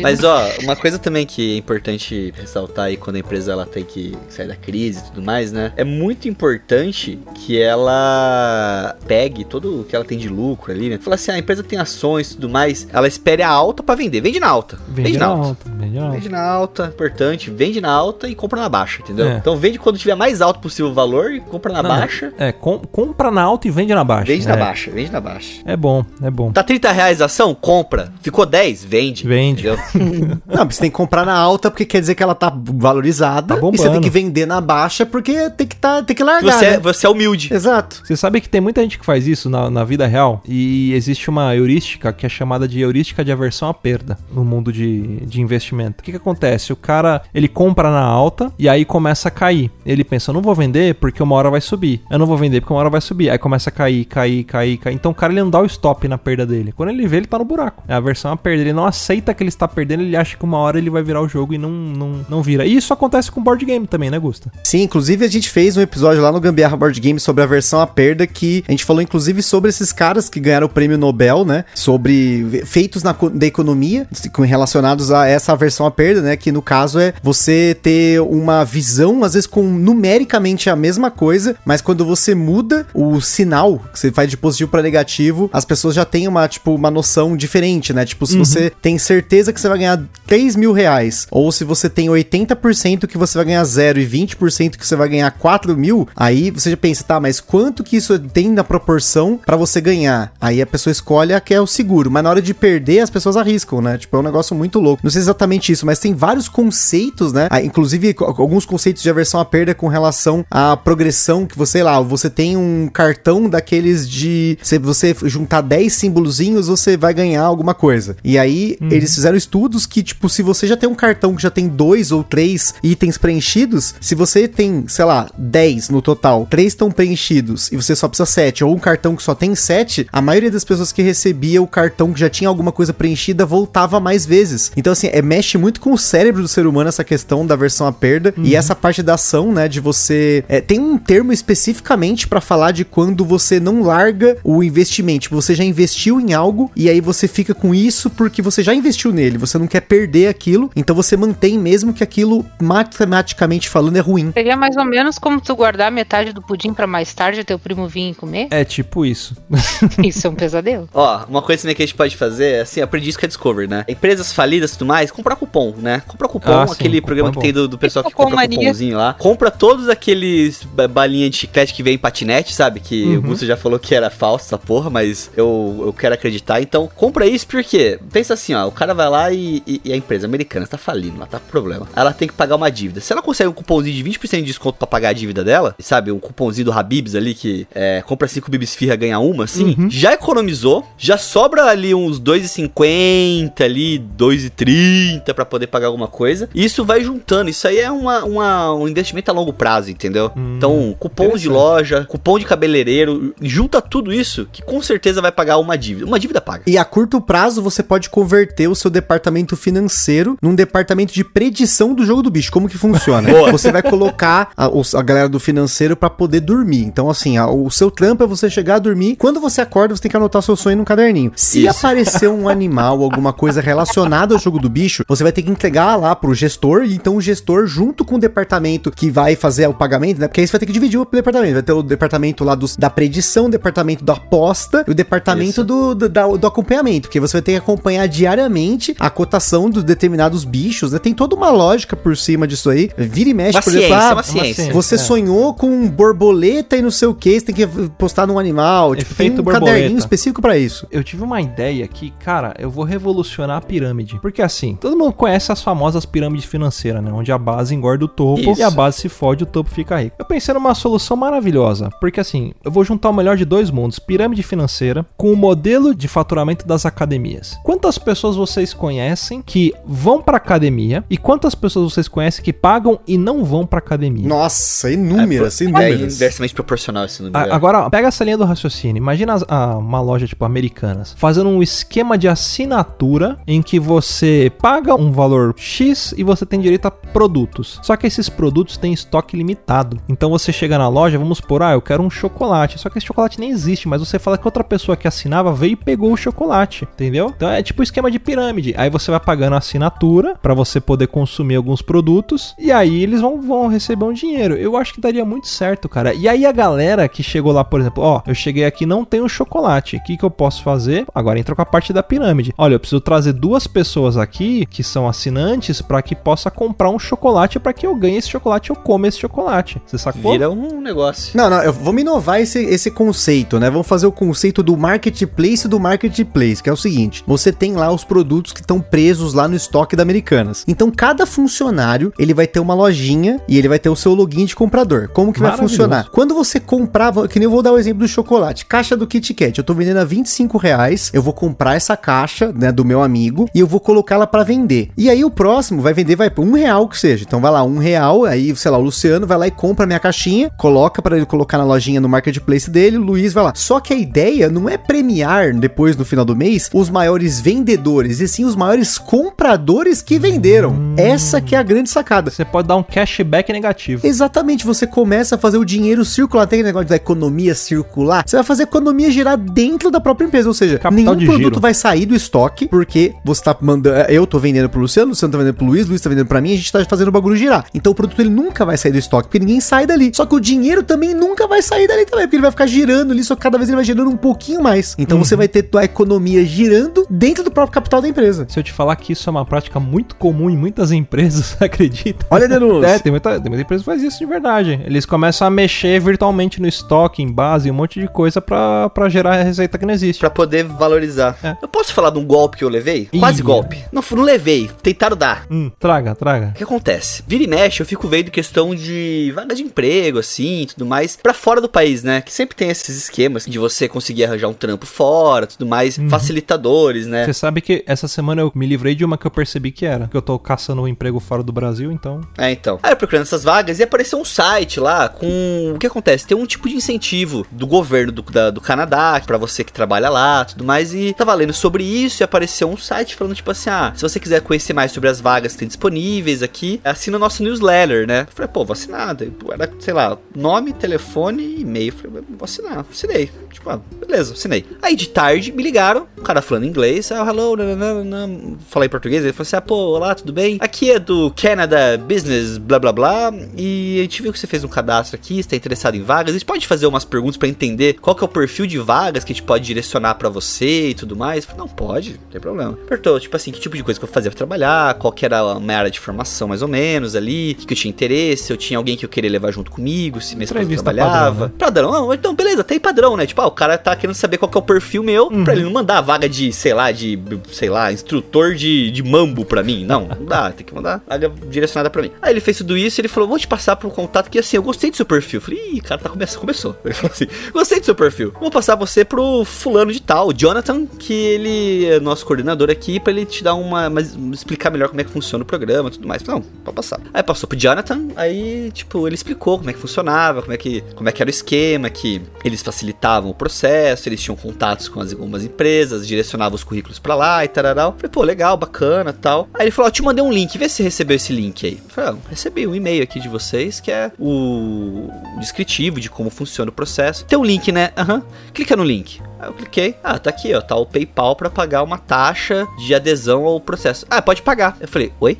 Mas ó, uma coisa também que é importante ressaltar aí quando a empresa ela tem que sair da crise e tudo mais, né? É muito importante que ela pegue todo o que ela tem de lucro ali, né? Fala assim, ah, a empresa tem ações e tudo mais, ela espere a alta pra vender. Vende na alta. Vende na alta, vende na alta. Vende na alta, importante. Vende na alta e compra na baixa, entendeu? É. Então vende quando tiver mais alto possível o valor e compra na Não, não. baixa. É, com- compra na alta e vende na baixa. Vende na é, baixa, vende na baixa. É bom, é bom. Tá 30 reais a ação? Compra. Ficou 10? Vende. Vende. Entendeu? Não, você tem que comprar na alta porque quer dizer que ela tá valorizada. Tá bombando. e você tem que vender na baixa porque tem que, tá, tem que largar, Você, é, né? você é humilde. Exato. Você sabe que tem muita gente que faz isso na, na vida real e existe uma heurística que é chamada de heurística de aversão à perda no mundo de, de investimento. O que, que acontece? O cara ele compra na alta e aí começa a cair. Ele pensa, eu não vou vender porque uma hora vai subir. Eu não vou vender porque uma hora vai subir. Aí começa a cair, cair, cair, cair. Então o cara ele não dá o stop na perda dele. Quando ele vê, ele tá no buraco. É a aversão à perda. Ele não aceita que ele está perdendo, ele acha que uma hora ele vai virar o jogo e não, não, não vira. E isso acontece com board game também, né, Gusta? Sim, inclusive a gente fez um episódio lá no Gambiarra Board Game sobre a versão à perda que a gente falou inclusive sobre esses caras que ganharam o prêmio Nobel, né? Sobre feitos na, da economia relacionados a essa aversão à perda, né? Que no caso é você ter uma visão, às vezes com numericamente a mesma coisa, mas quando você muda o sinal, que você faz de positivo para negativo, as pessoas já têm uma, tipo, uma noção diferente, né? Tipo, se você tem certeza que você vai ganhar 3 mil reais, ou se você tem 80% que você vai ganhar zero e 20% que você vai ganhar 4 mil, aí você já pensa, tá, mas quanto que isso tem na proporção pra você ganhar? Aí a pessoa escolhe a que é o seguro, mas na hora de perder, as pessoas arriscam, né? Tipo, é um negócio muito louco. Não sei exatamente isso, mas tem vários conceitos, né? Ah, inclusive, alguns conceitos de aversão à perda com relação à progressão que você, sei lá, você tem um cartão daqueles de. Se você juntar 10 símbolozinhos, você vai ganhar alguma coisa. E aí, eles fizeram estudos que, tipo, se você já tem um cartão que já tem dois ou três itens preenchidos, se você tem, sei lá, 10 no total, três estão preenchidos e você só precisa 7, ou um cartão que só tem 7, a maioria das pessoas que recebia o cartão que já tinha alguma coisa preenchida voltava mais vezes. Então, assim, é, mexe muito com o cérebro do ser humano essa questão da versão à perda. E essa parte da ação, né, de você. é, tem um termo especificamente pra falar de quando você não larga o investimento. Tipo, você já investiu em algo e aí você fica com isso porque você já investiu nele. Você não quer perder aquilo, então você mantém mesmo que aquilo, matematicamente falando, é ruim. Seria mais ou menos como tu guardar metade do pudim pra mais tarde teu primo vir e comer? É tipo isso. Isso é um pesadelo. Ó, uma coisa também que a gente pode fazer é assim, aprendi isso com a Discovery, né? Empresas falidas e tudo mais, comprar cupom, né? Compra cupom, Ah, sim, aquele cupom programa é que tem do, do pessoal que Cupom compra mania. cupomzinho lá. Compra todos aqueles ba- balinha de chiclete que vem em patinete, sabe? Que Uhum. o Gusto já falou que era falso essa porra, mas eu, eu quero acreditar. Então, compra isso porque, pensa assim, ó, o cara vai lá e, e- e a empresa americana tá falindo, ela tá com problema. Ela tem que pagar uma dívida. Se ela consegue um cupomzinho de 20% de desconto pra pagar a dívida dela, sabe? Um cupomzinho do Habibs ali que é, compra 5 Bibis Firra ganha uma, assim, Uhum. já economizou, já sobra ali uns 2,50 ali, 2,30 pra poder pagar alguma coisa. E isso vai juntando. Isso aí é uma, uma- um investimento a longo prazo, entendeu? Hum, então, cupom de loja, cupom de cabeleireiro, junta tudo isso que com certeza vai pagar uma dívida. Uma dívida paga. E a curto prazo você pode converter converter o seu departamento financeiro num departamento de predição do jogo do bicho. Como que funciona? Boa. você vai colocar a, a galera do financeiro pra poder dormir. Então, assim, a- o seu trampo é você chegar a dormir. Quando você acorda, você tem que anotar seu sonho num caderninho. Se Isso. aparecer um animal, alguma coisa relacionada ao jogo do bicho, você vai ter que entregar lá pro gestor. E então o gestor, junto com o departamento que vai fazer o pagamento, né? Porque aí você vai ter que dividir o departamento. Vai ter o departamento lá dos, da predição, o departamento da aposta e o departamento do, do, da- do acompanhamento. Porque você vai ter que acompanhar diariamente a cotação dos determinados bichos. Né? Tem toda uma lógica por cima disso aí. Vira e mexe, Uma por exemplo. ciência, ah, uma ciência. você É. sonhou com borboleta e não sei o que, você tem que postar num animal. Tipo, tem um borboleta. caderninho específico pra isso. Eu tive uma ideia que, cara, eu vou revolucionar a pirâmide. Porque assim, todo mundo conhece as famosas pirâmides financeiras, né? Onde a base engorda o topo Isso. e a base se fode o topo fica rico. Eu pensei numa solução maravilhosa. Porque assim, eu vou juntar o melhor de dois mundos: pirâmide financeira com o modelo de faturamento das academias. Quantas pessoas vocês conhecem que vão pra academia e quantas pessoas vocês conhecem que pagam e não vão pra academia? Nossa, inúmeras, É inúmeras. inversamente proporcional esse número. A- Agora, pega essa linha do raciocínio. Imagina a- uma loja tipo Americanas fazendo um esquema de assinatura em que você paga um valor X e você tem direito a produtos. Só que esses produtos têm estoque limitado. Então você chega na loja, vamos por, ah, eu quero um chocolate. Só que esse chocolate nem existe, mas você fala que outra pessoa que assinava veio e pegou o chocolate, entendeu? Então é tipo um esquema de pirâmide. Aí você vai pagando a assinatura para você poder consumir alguns produtos e aí eles vão, vão receber um dinheiro. Eu acho que daria muito certo, cara. E aí a galera que chegou lá, por exemplo, ó, eu cheguei aqui não tem um chocolate. O que, que eu posso fazer? Agora entra com a parte da pirâmide. Olha, eu preciso trazer duas pessoas aqui que são assinantes para que possa comprar um chocolate para que eu ganhe esse chocolate e eu coma esse chocolate. Você sacou? Vira um negócio. Não, não, eu- vamos inovar esse, esse conceito, né? Vamos fazer o conceito do marketplace do marketplace, que é o seguinte: você tem lá os produtos que estão presos lá no estoque da Americanas. Então, cada funcionário ele vai ter uma lojinha e ele vai ter o seu login de comprador. Como que vai funcionar? Quando você comprava, que nem eu vou dar o exemplo do chocolate, caixa do Kit Kat, eu tô vendendo a 25 reais, eu vou comprar essa caixa, né, do meu amigo e eu vou colocá-la pra vender. E aí o próximo vai vender, vai por um real que seja. Então vai lá, um real, aí, sei lá, o Luciano vai lá e compra minha caixinha, coloca pra ele colocar na lojinha no marketplace dele, o Luiz vai lá. Só que a ideia não é premiar depois no final do mês os maiores vendedores, e sim os maiores compradores que venderam. Essa que é a grande sacada. Você pode dar um cashback negativo. Exatamente, você começa a fazer o dinheiro circular. Tem negócio da economia circular. Você vai fazer a economia girar dentro da própria empresa. Ou seja, Capital nenhum produto giro. vai sair do estoque, porque você tá mandando. Eu tô vendendo pro Luciano, o Luciano tá vendendo pro Luiz, o Luiz tá vendendo pra mim, a gente tá fazendo o bagulho girar. Então o produto ele nunca vai sair do estoque, porque ninguém sai dali. Só que o dinheiro também nunca vai sair dali também, porque ele vai ficar girando ali, só que cada vez ele vai girando um pouquinho mais. Então você vai ter a economia girando dentro do próprio capital da empresa. Se eu te falar que isso é uma prática muito comum em muitas empresas, acredita? Olha a denúncia. É, tem muita, tem muita empresa que faz isso de verdade. Eles começam a mexer virtualmente no estoque, em base, um monte de coisa pra, pra gerar a receita que não existe. Pra poder valorizar. É. Eu posso falar de um golpe que eu levei? Ih. Quase golpe. Não, não levei. Tentaram dar. Hum, traga, traga. O que acontece? Vira e mexe, eu fico vendo questão de vaga de emprego, assim, e tudo mais, pra fora do país, né? Que sempre tem esses esquemas de você conseguir arranjar um trampo fora, tudo mais, facilitadores, né? Você sabe que essa semana eu me livrei de uma que eu percebi que era. Que eu tô caçando um emprego fora do Brasil, então. É, então. Aí procurando essas vagas e apareceu um site lá com. O que acontece? Tem um tipo de incentivo do governo do, da- do Canadá pra você que trabalha lá tudo mais. E tava lendo sobre isso e apareceu um site falando, tipo assim: ah, se você quiser conhecer mais sobre as vagas que tem disponíveis aqui, assina o nosso newsletter, né? Eu falei, pô, vou assinar. Era, sei lá, nome, telefone e e-mail. Falei, vou assinar. Assinei. Tipo, ah, beleza, assinei. Aí de tarde me ligaram, um cara falando inglês, ah, hello, nananana, falei português, ele falou assim, ah, pô, olá, tudo bem? Aqui é do Canada Business, blá blá blá, e a gente viu que você fez um cadastro aqui, está interessado em vagas, a gente pode fazer umas perguntas pra entender qual que é o perfil de vagas que a gente pode direcionar pra você e tudo mais? Eu falei, não, pode, não tem problema. Perguntou, tipo assim, que tipo de coisa que eu fazia pra trabalhar, qual que era a minha área de formação mais ou menos ali, o que, que eu tinha interesse, se eu tinha alguém que eu queria levar junto comigo, se minha esposa trabalhava. padrão, Padrão, ah, então beleza, tem padrão, né? Tipo, ah, o cara tá querendo saber qual que é o perfil meu, pra ele não mandar a vaga de, sei lá, de, sei lá, instrutor de, de mambo pra mim. Não, não dá, tem que mandar vaga direcionada pra mim. Aí ele fez tudo isso e ele falou, vou te passar pro contato que assim, eu gostei do seu perfil. Eu falei, ih, cara, tá começando, começou. Ele falou assim, gostei do seu perfil. Vou passar você pro fulano de tal, Jonathan, que ele é nosso coordenador aqui, pra ele te dar uma, mas explicar melhor como é que funciona o programa e tudo mais. Não, pode passar. Aí passou pro Jonathan, aí, tipo, ele explicou como é que funcionava, como é que, como é que era o esquema, que eles facilitavam o processo, eles tinham contatos com as, algumas empresas, direcionavam os currículos pra lá lá e tararau. Falei, pô, legal, bacana tal. Aí ele falou, ó, te mandei um link, vê se recebeu esse link aí. Falei, ah, recebi um e-mail aqui de vocês que é o descritivo de como funciona o processo. Tem um link, né? Aham. Clica no link. Aí eu cliquei. Ah, tá aqui, ó. Tá o PayPal pra pagar uma taxa de adesão ao processo. Ah, pode pagar. Eu falei, oi?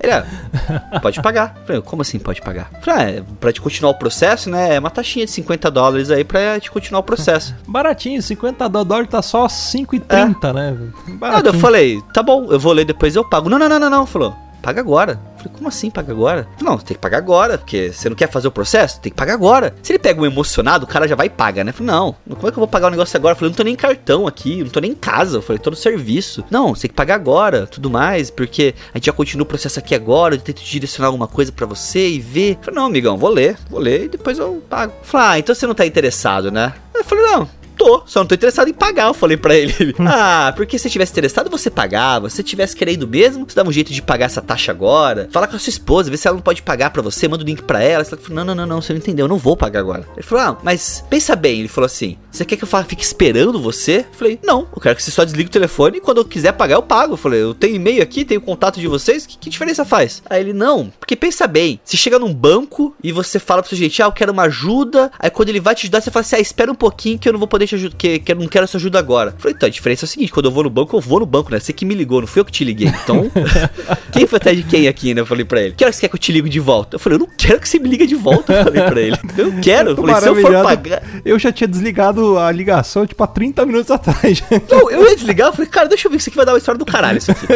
Ele, ah, pode pagar. Falei, como assim pode pagar? Falei, ah, é, pra te continuar o processo, né? É uma taxinha de 50 dólares aí pra te continuar o processo. Baratinho, 50 dólares tá só 5,30, né? Nada, eu Baratinho. falei, tá bom, eu vou ler depois eu pago. Não, não, não, não, não. Falou, paga agora. Falei, como assim paga agora? Não, tem que pagar agora, porque você não quer fazer o processo? Tem que pagar agora. Se ele pega um emocionado, o cara já vai e paga, né? Falei, não, como é que eu vou pagar o negócio agora? Falei, não tô nem em cartão aqui, não tô nem em casa. Falei, tô no serviço. Não, você tem que pagar agora, tudo mais, porque a gente já continua o processo aqui agora, eu tento direcionar alguma coisa pra você e ver. Falei, não, amigão, vou ler, vou ler e depois eu pago. Falei, ah, então você não tá interessado, né? Eu falei, não, tô, só não tô interessado em pagar, eu falei pra ele. ah, porque se tivesse interessado, você pagava. Se tivesse querendo mesmo, você dava um jeito de pagar essa taxa agora. Fala com a sua esposa, vê se ela não pode pagar pra você, manda o link pra ela. Falou, não, não, não, não, você não entendeu, eu não vou pagar agora. Ele falou, ah, mas pensa bem, ele falou assim, você quer que eu fique esperando você? Eu falei, não, eu quero que você só desligue o telefone e quando eu quiser pagar, eu pago. Eu falei, eu tenho e-mail aqui, tenho contato de vocês, que, que diferença faz? Aí ele, não, porque pensa bem, você chega num banco e você fala pro seu gente, ah, eu quero uma ajuda, aí quando ele vai te ajudar, você fala assim, ah, espera um pouquinho que eu não vou poder te ajudar, que, que não quero essa ajuda agora. Eu falei, então, a diferença é o seguinte, quando eu vou no banco, eu vou no banco, né? Você que me ligou, não fui eu que te liguei. Então, quem foi atrás de quem aqui, né? Eu falei pra ele, que horas você quer que eu te ligo de volta? Eu falei, eu não quero que você me liga de volta, eu falei pra ele. Eu não quero, eu falei, se eu for pagar... Eu já tinha desligado a ligação, tipo, há 30 minutos atrás. Não, eu ia desligar, eu falei, cara, deixa eu ver, isso aqui vai dar uma história do caralho, isso aqui.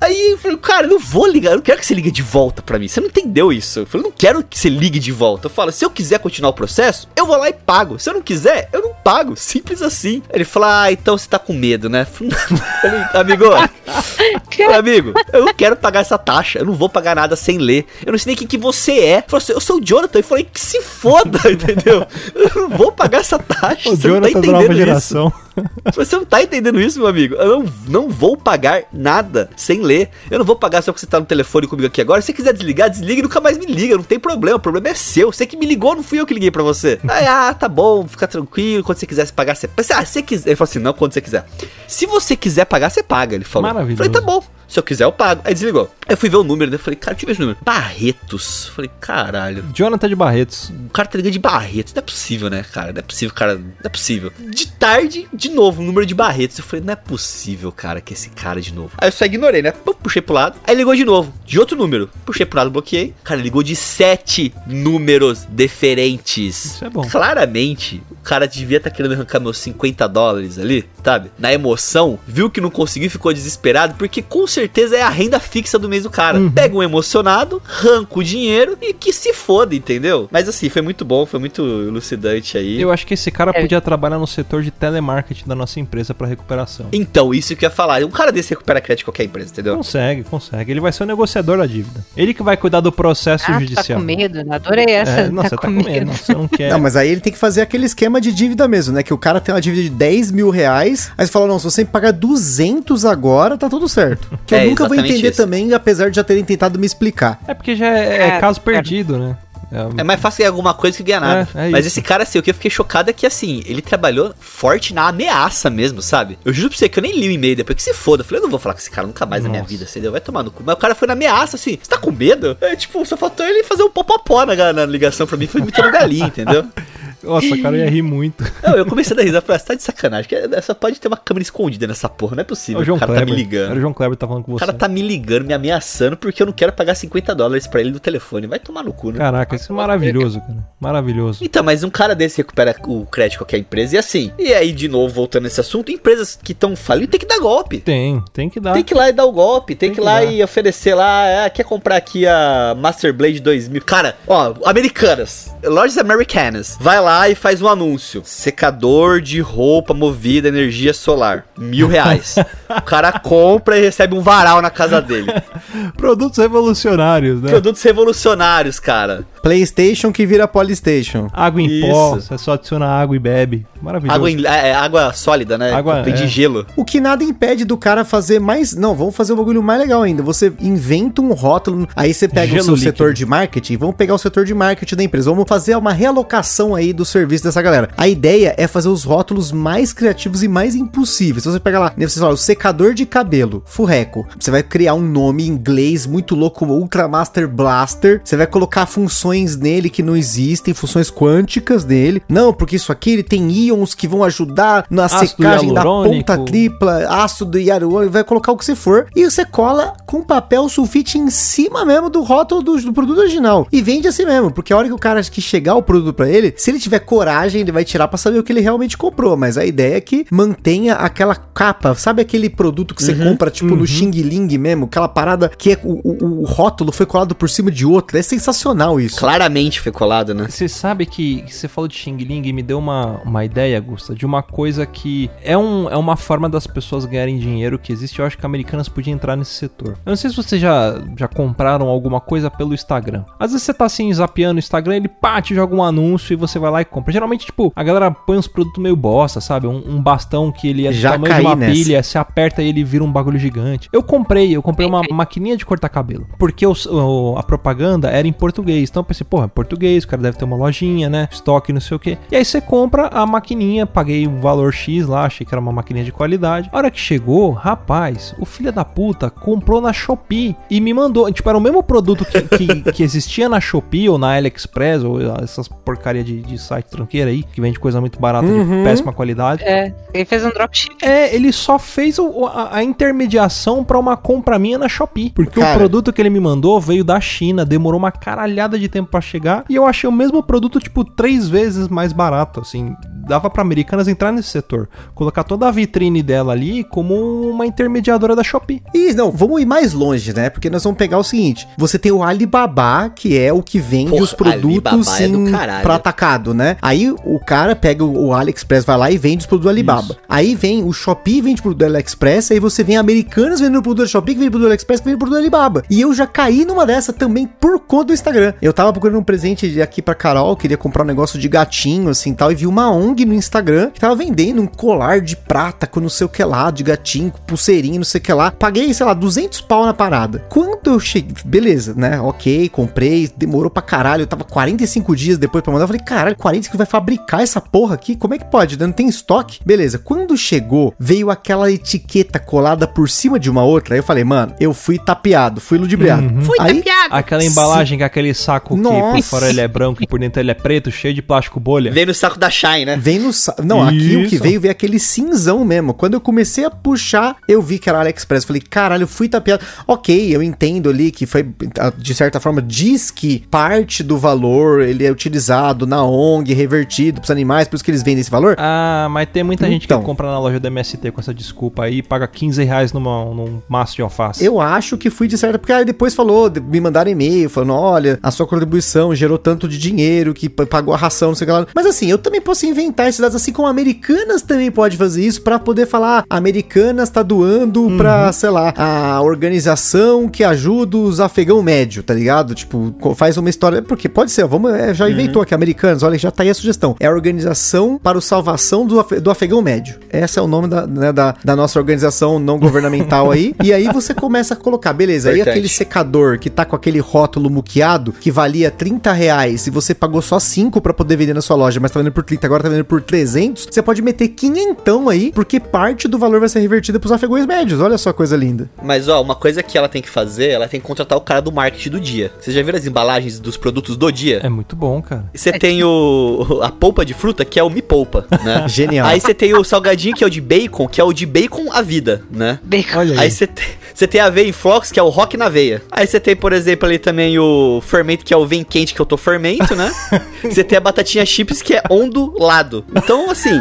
Aí eu falei, cara, eu não vou ligar, eu não quero que você ligue de volta pra mim. Você não entendeu isso. Eu falei, eu não quero que você ligue de volta. Eu falo, se eu quiser continuar o processo, eu vou lá e pago. Se eu não quiser, eu não pago. Simples assim. Ele falou, ah, então você tá com medo, né? Falei, amigo, Falei, amigo, eu não quero pagar essa taxa. Eu não vou pagar nada sem ler. Eu não sei nem quem que você é. Ele falou assim, eu sou o Jonathan. Eu falei, que se foda, entendeu? Eu não vou pagar essa taxa. O você não tá Jonathan da nova entendendo isso. Você não tá entendendo isso, meu amigo? Eu não, não vou pagar nada sem ler. Eu não vou pagar só porque você tá no telefone comigo aqui agora. Se você quiser desligar, desliga e nunca mais me liga. Não tem problema. O problema é seu. Você que me ligou, não fui eu que liguei pra você. Aí, ah, tá bom, fica tranquilo. Quando você quiser se pagar, você. Ah, se você quiser. Ele falou assim: não, quando você quiser. Se você quiser pagar, você paga. Ele falou. Maravilhoso. Falei, tá bom. Se eu quiser, eu pago. Aí desligou. Aí eu fui ver o número, né? Eu falei, cara, deixa eu ver esse número. Barretos. Falei, caralho. Jonathan de Barretos. O cara tá ligando de Barretos. Não é possível, né, cara? Não é possível, cara. Não é possível. De tarde, de novo, o número de Barretos. Eu falei, não é possível, cara, que esse cara de novo. Aí eu só ignorei, né? Puxei pro lado. Aí ligou de novo, de outro número. Puxei pro lado, bloqueei. Cara, ligou de sete números diferentes. Isso é bom. Claramente, o cara devia estar querendo arrancar meus 50 dólares ali, sabe? Na emoção, viu que não conseguiu, ficou desesperado, porque com certeza é a renda fixa do mês do cara. Uhum. Pega um emocionado, arranca o dinheiro e que se foda, entendeu? Mas assim, foi muito bom, foi muito elucidante aí. Eu acho que esse cara É. podia trabalhar no setor de telemarketing da nossa empresa pra recuperação. Então, isso que eu ia falar. Um cara desse recupera crédito de qualquer empresa, entendeu? Consegue, consegue. Ele vai ser o negociador da dívida. Ele que vai cuidar do processo Ah, tá judicial. com medo? Adorei essa. É, não, você tá com medo. Não, você não quer. Não, mas aí ele tem que fazer aquele esquema de dívida mesmo, né? Que o cara tem uma dívida de 10 mil reais, aí você fala, não, se você pagar 200 agora, tá tudo certo. Que É, eu nunca vou entender isso. também, apesar de já terem tentado me explicar. É porque já é, é É, caso é. perdido, né? É mais fácil ganhar alguma coisa que ganhar nada. É, é Mas isso. esse cara, assim, o que eu fiquei chocado é que, assim, ele trabalhou forte na ameaça mesmo, sabe? Eu juro pra você que eu nem li o e-mail depois que se foda. Eu falei, eu não vou falar com esse cara nunca mais na minha Nossa. vida, entendeu? Vai tomar no cu. Mas o cara foi na ameaça, assim, você tá com medo? É, tipo, só faltou ele fazer um popopó na, na ligação pra mim, foi muito galinha, entendeu? Nossa, cara, eu ia rir muito. Não, eu comecei a dar risada, falei, ah, você tá de sacanagem, que só pode ter uma câmera escondida nessa porra, não é É possível. o João o cara Kleber. tá me Era o ligando. João Kleber tá falando com O você. cara tá me ligando, me ameaçando, porque eu não quero pagar 50 dólares pra ele no telefone. Vai tomar no cu, né? Caraca, isso é maravilhoso, cara. Maravilhoso. Então, mas um cara desse recupera o crédito de qualquer empresa e assim. E aí, de novo, voltando nesse assunto, empresas que estão falindo tem que dar golpe. Tem, tem que dar. Tem que ir lá e dar o golpe, tem, Tem que que ir lá dar. e oferecer lá, ah, quer comprar aqui a Master Blade 2000. Cara, ó, americanas, lojas americanas, vai lá e faz um anúncio. Secador de roupa movida energia solar, mil reais. o cara compra e recebe um varal na casa dele. Produtos revolucionários, né? Produtos revolucionários, cara. PlayStation que vira Polystation. Água em pó, Isso. você só adiciona água e bebe. Maravilhoso. Água, em- é, é água sólida, né? Água- de é. gelo. O que nada impede do cara fazer mais. Não, vamos fazer um bagulho mais legal ainda. Você inventa um rótulo, aí você pega Gelo o seu líquido. setor de marketing, vamos pegar o setor de marketing da empresa, vamos fazer uma realocação aí do serviço dessa galera. A ideia é fazer os rótulos mais criativos e mais impossíveis. Se você pega lá, você fala, o secador de cabelo, furreco, você vai criar um nome em inglês muito louco, Ultra Master Blaster, você vai colocar funções nele que não existem, funções quânticas dele. Não, porque isso aqui ele tem íons que vão ajudar na Ácido secagem da ponta tripla, ácido hialurônico, vai colocar o que você for, e você cola com papel sulfite em cima mesmo do rótulo do, do produto original. E vende assim mesmo, porque a hora que o cara que chegar o produto pra ele, se ele tiver coragem, ele vai tirar pra saber o que ele realmente comprou. Mas a ideia é que mantenha aquela capa, sabe aquele produto que você compra, tipo, no Xing Ling mesmo, aquela parada que é, o, o- o rótulo foi colado por cima de outro. É sensacional isso. Claramente foi colado, né? Você sabe que que você falou de Xing Ling e me deu uma, uma ideia, Gusta, de uma coisa que é, um, é uma forma das pessoas ganharem dinheiro que existe. Eu acho que americanas podiam entrar nesse setor. Eu não sei se vocês já, já compraram alguma coisa pelo Instagram. Às vezes você tá assim, zapeando o Instagram, ele pá, te joga um anúncio e você vai lá e compra. Geralmente, tipo, a galera põe uns produtos meio bosta, sabe? Um, um bastão que ele é do Já tamanho de uma nessa. pilha, você aperta e ele vira um bagulho gigante. Eu comprei, eu comprei uma maquininha de cortar cabelo. Porque os- o- a propaganda era em português. Então eu pensei, porra, é português, o cara deve ter uma lojinha, né? Estoque, não sei o quê. E aí você compra a maquininha, paguei um valor X lá, achei que era uma maquininha de qualidade. A hora que chegou, rapaz, o filho da puta comprou na Shopee e me mandou. Tipo, era o mesmo produto que, que, que existia na Shopee ou na AliExpress ou essas porcaria de, de site tranqueira aí, que vende coisa muito barata de péssima qualidade. É, ele fez um dropship. É, ele só fez o- a, a intermediação pra uma compra minha na Shopee. Porque Cara. o produto que ele me mandou veio da China, demorou uma caralhada de tempo pra chegar. E eu achei o mesmo produto, tipo, três vezes mais barato, assim. Dava pra americanas entrar nesse setor. Colocar toda a vitrine dela ali como uma intermediadora da Shopee. E não, vamos ir mais longe, né? Porque nós vamos pegar o seguinte: você tem o Alibaba, que é o que vende Porra, os produtos Alibaba é em, pra atacado, né? Aí o cara pega o, AliExpress, vai lá e vende os produtos do Alibaba. Aí vem o Shopee, vende o produto do AliExpress, aí você vem Americanas vendendo produto do Shopee, que vende produto do AliExpress, que vende produto do Alibaba. E eu já caí numa dessa também por conta do Instagram. Eu tava procurando um presente aqui pra Carol, queria comprar um negócio de gatinho, assim tal, e vi uma ONG no Instagram que tava vendendo um colar de prata com não sei o que lá, de gatinho, com pulseirinho, não sei o que lá. Paguei, sei lá, 200 pau na parada. Quando eu cheguei, beleza, né? Ok, comprei, demorou pra caralho. Eu tava 45 dias depois pra mandar. Eu falei, caralho, 45 vai fabricar essa porra aqui? Como é que pode? Não tem estoque? Beleza. Quando chegou, veio aquela etiqueta colada por cima de uma outra. Aí eu falei, mano, eu fui tapeado, fui ludibriado. Fui aí, Aquela embalagem com aquele saco que por Nossa. fora ele é branco e por dentro ele é preto, cheio de plástico bolha. Veio no saco da Shine, né? Vem no. sa- Não, aqui o que Isso. veio veio aquele cinzão mesmo. Quando eu comecei a puxar, eu vi que era AliExpress. Falei, caralho, eu fui tapeado. Ok, eu entendo ali que foi, de certa forma, diz que parte do valor ele é utilizado na ONG, revertido pros animais, por isso que eles vendem esse valor. Ah, mas tem muita gente Então. que compra na loja da MST com essa desculpa aí e paga 15 reais numa, num maço de alface. Eu acho que fui de certa. Porque aí depois falou, me mandaram e-mail falando: olha, a sua contribuição gerou tanto de dinheiro que pagou a ração, não sei o que lá. Mas assim, eu também posso inventar esses dados, assim como Americanas também pode fazer isso pra poder falar: Americanas tá doando pra, sei lá, a organização que ajuda os afegão médio, tá ligado? Tipo, faz uma história. Porque pode ser, vamos, é, já inventou aqui, Americanas, olha, já tá aí a sugestão. É a Organização para o Salvação do, afe- do Afegão Médio. Esse é o nome da, né, da, da nossa organização não governamental aí. E aí você começa a colocar, beleza, aí aquele secador que tá com aquele rótulo muqueado, que valia 30 reais, e você pagou só 5 pra poder vender na sua loja, mas tá vendendo por 30, agora tá vendendo por 300, você pode meter quinhentão aí, porque parte do valor vai ser revertida pros afegões médios. Olha só coisa linda. Mas, ó, uma coisa que ela tem que fazer, ela tem que contratar o cara do marketing do dia. Vocês já viram as embalagens dos produtos do dia? É muito bom, cara. Você tem o a polpa de fruta, que é o Me Poupa, né? Genial. Aí você tem o salgadinho, que é o de bacon, que é o de bacon à vida, né? Bacon. Olha aí. Aí você tem, você tem a aveia em flocos, que é o rock na veia. Aí você tem, por exemplo, ali também o fermento, que é o vem quente, que eu tô fermento, né? Você tem a batatinha chips, que é ondulado. Então, assim,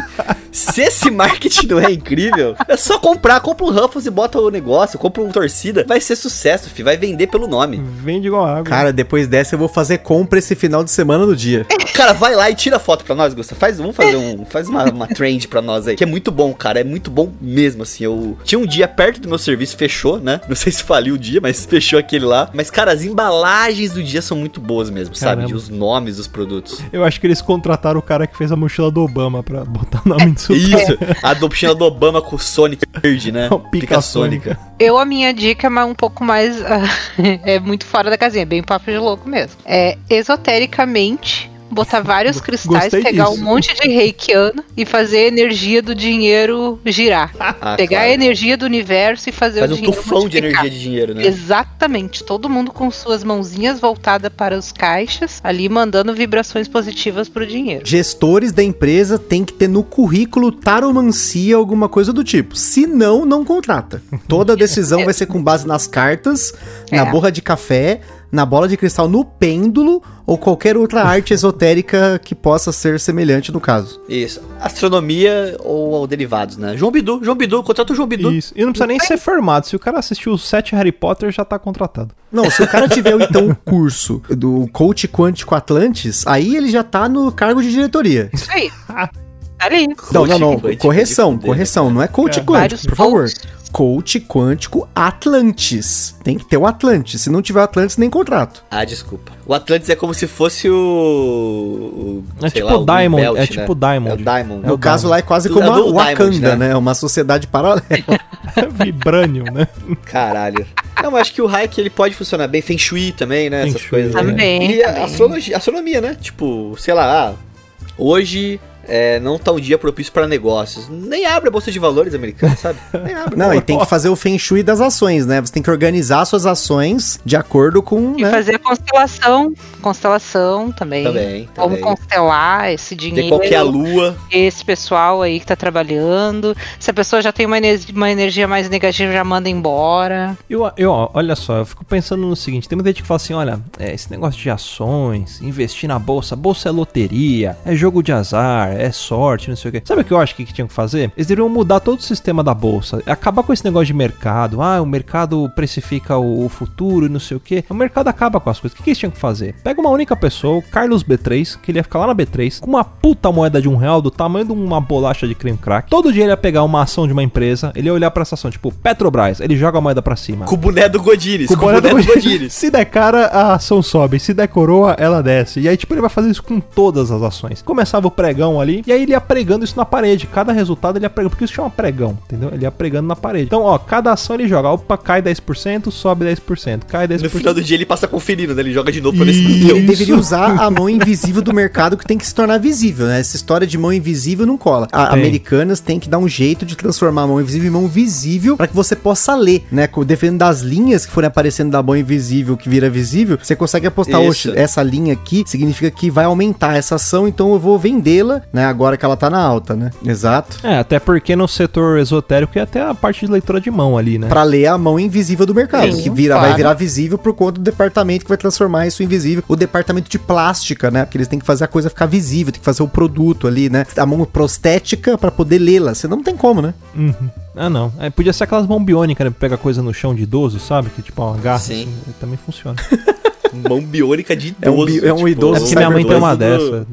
Se esse marketing não é incrível, é só comprar, compra um Ruffles e bota o negócio, compra um torcida, vai ser sucesso, fi, vai vender pelo nome. Vende igual água. Cara, depois dessa eu vou fazer compra esse final de semana no dia. Cara, vai lá e tira foto pra nós, Gusta. Faz, vamos fazer um, faz uma, uma trend pra nós aí, que é muito bom, cara, é muito bom mesmo, assim. Eu tinha um dia perto do meu serviço, fechou, né? Não sei se faliu o dia, mas fechou aquele lá. Mas, cara, as embalagens do dia são muito boas mesmo, sabe? Caramba. De os nomes dos produtos. Eu acho que eles contrataram o cara que fez a mochila do Obama pra botar o nome disso. Isso, a adopção do Obama com o Sonic verde, né? O Pica Sônica. Eu, a minha dica é um pouco mais. é muito fora da casinha, bem papo de louco mesmo. É esotericamente. Botar vários cristais, Gostei pegar disso. um monte de reikiano e fazer a energia do dinheiro girar. Ah, pegar claro. a energia do universo e fazer Faz o um dinheiro tufão de energia de dinheiro, né? Exatamente, todo mundo com suas mãozinhas voltadas para os caixas, ali mandando vibrações positivas pro dinheiro. Gestores da empresa tem que ter no currículo taromancia, alguma coisa do tipo. Se não, não contrata. Toda decisão vai ser com base nas cartas, na É. borra de café, na bola de cristal, no pêndulo ou qualquer outra arte esotérica que possa ser semelhante no caso. Isso. Astronomia ou, ou derivados, né? João Bidu, João Bidu, contrata o João Bidu. Isso. E não precisa nem ser formado. Se o cara assistiu os sete Harry Potter, já tá contratado. Não, se o cara tiver então o curso do coach quântico Atlantis, aí ele já tá no cargo de diretoria. Isso aí. Ali. Não, não, não. Correção, correção. Não é coach É. quântico, Vários por favor. Coach quântico Atlantis. Tem que ter o Atlantis. Se não tiver Atlantis, nem contrato. Ah, desculpa. O Atlantis é como se fosse o. o É sei tipo lá, o Diamond, Belt, é tipo Diamond. É o Diamond. É no o caso Diamond. lá é quase É como a do Wakanda, Diamond, né? né? Uma sociedade paralela. Vibranium, né? Caralho. Não, mas acho que o Hack ele pode funcionar bem. Feng Shui também, né? Feng Essas Shui, coisas. né? Também, E a também. astrologia, astronomia, né? Tipo, sei lá, ah, hoje é, não tá um dia propício para negócios. Nem abre a bolsa de valores americana, sabe? Nem abre. Não, e tem que fazer o feng shui das ações, né? Você tem que organizar suas ações de acordo com, E né? fazer a constelação. Constelação também. Também, Como também. constelar esse dinheiro. qual que é a lua. Esse pessoal aí que tá trabalhando. Se a pessoa já tem uma, ener- uma energia mais negativa, já manda embora. Eu, eu, ó, olha só, eu fico pensando no seguinte: tem muita gente que fala assim: olha, é, esse negócio de ações, investir na bolsa, bolsa é loteria, é jogo de azar, é sorte, não sei o quê. Sabe o que eu acho que, que tinham que fazer? Eles deveriam mudar todo o sistema da bolsa, acabar com esse negócio de mercado. Ah, o mercado precifica o, o futuro e não sei o quê. O mercado acaba com as coisas. O que, que eles tinham que fazer? Pega uma única pessoa, o Carlos B3, que ele ia ficar lá na B3, com uma puta moeda de um real do tamanho de uma bolacha de creme crack. Todo dia ele ia pegar uma ação de uma empresa, ele ia olhar pra essa ação, tipo Petrobras, ele joga a moeda pra cima. Com o boné do Godires. Com, o boné do do. Godires. Se der cara, a ação sobe. Se der coroa, ela desce. E aí, tipo, ele vai fazer isso com todas as ações. Começava o pregão ali, e aí ele ia pregando isso na parede. Cada resultado ele ia pregando, porque isso chama pregão, entendeu? Ele ia pregando na parede. Então, ó, cada ação ele joga. Opa, cai 10%, sobe 10%, cai 10%. No final do dia ele passa conferindo, né? Ele joga de novo pra ver se E não ele deveria usar a mão invisível do mercado que tem que se tornar visível, né? Essa história de mão invisível não cola. A, Tem. americanas têm que dar um jeito de transformar a mão invisível em mão visível para que você possa ler, né? Dependendo das linhas que forem aparecendo da mão invisível que vira visível, você consegue apostar, oxe, essa linha aqui significa que vai aumentar essa ação, então eu vou vendê-la, né? Agora que ela tá na alta, né? Exato. É, até porque no setor esotérico é até a parte de leitura de mão ali, né? Pra ler a mão invisível do mercado, Sim, que vira, claro. vai virar visível por conta do departamento que vai transformar isso em visível. O departamento de plástica, né? Porque eles têm que fazer a coisa ficar visível, tem que fazer o produto ali, né? A mão prostética pra poder lê-la. Senão não tem como, né? Uhum. Ah, não. É, podia ser aquelas mãos biônicas, né? Pega coisa no chão de idoso, sabe? Que tipo, uma garra. Sim. assim, também funciona. Mão biônica de É um idoso. bi- é um idoso É porque minha mãe tem uma idoso do- dessa.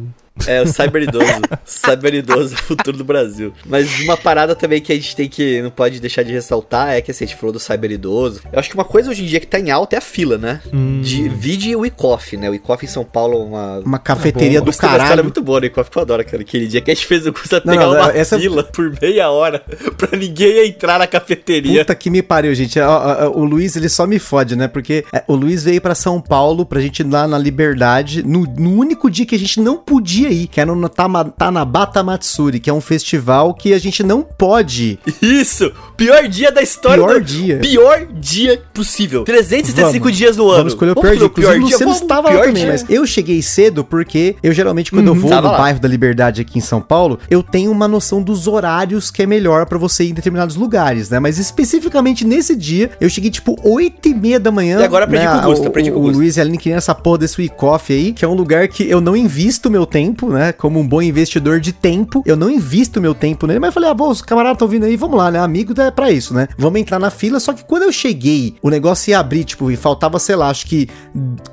É, o cyber idoso. cyber idoso, futuro do Brasil. Mas uma parada também que a gente tem que, não pode deixar de ressaltar, é que assim, a gente falou do cyber idoso. Eu acho que uma coisa hoje em dia que tá em alta é a fila, né? Hum. De vide o ICOF, né? O ICOF em São Paulo é uma... Uma cafeteria Eu do gostei da história caralho. muito boa do ICOF, que eu adoro aquele, aquele dia que a gente fez o curso até pegar não, uma essa- fila por meia hora pra ninguém entrar na cafeteria. Puta que me pariu, gente. Ó, ó, ó, O Luiz, ele só me fode, né? Porque é, o Luiz veio pra São Paulo pra gente ir lá na Liberdade, no, no único dia que a gente não podia ir, que era no Tanabata Matsuri, que é um festival que a gente não pode. Isso! Pior dia da história Pior do... dia. Pior dia possível. 365 Vamos. dias no ano. Vamos escolher o pior dia. Inclusive, o Luciano Vamos, estava lá pior também, dia. mas eu cheguei cedo porque eu geralmente, quando eu vou no lá. bairro da Liberdade aqui em São Paulo, eu tenho uma noção dos horários que é melhor pra você ir em determinados lugares, né? Mas especificamente nesse dia, eu cheguei tipo 8 e meia da manhã. E agora aprendi né? com o Gusto, O- aprendi com o O. Luiz e a Aline queriam essa porra desse Week Off aí, que é um lugar que eu não invisto meu tempo, tempo, né? Como um bom investidor de tempo. Eu não invisto meu tempo nele, mas eu falei, ah, bom, os camaradas estão vindo aí, vamos lá, né? Amigo é pra isso, né? Vamos entrar na fila. Só que quando eu cheguei, o negócio ia abrir, tipo, e faltava, sei lá, acho que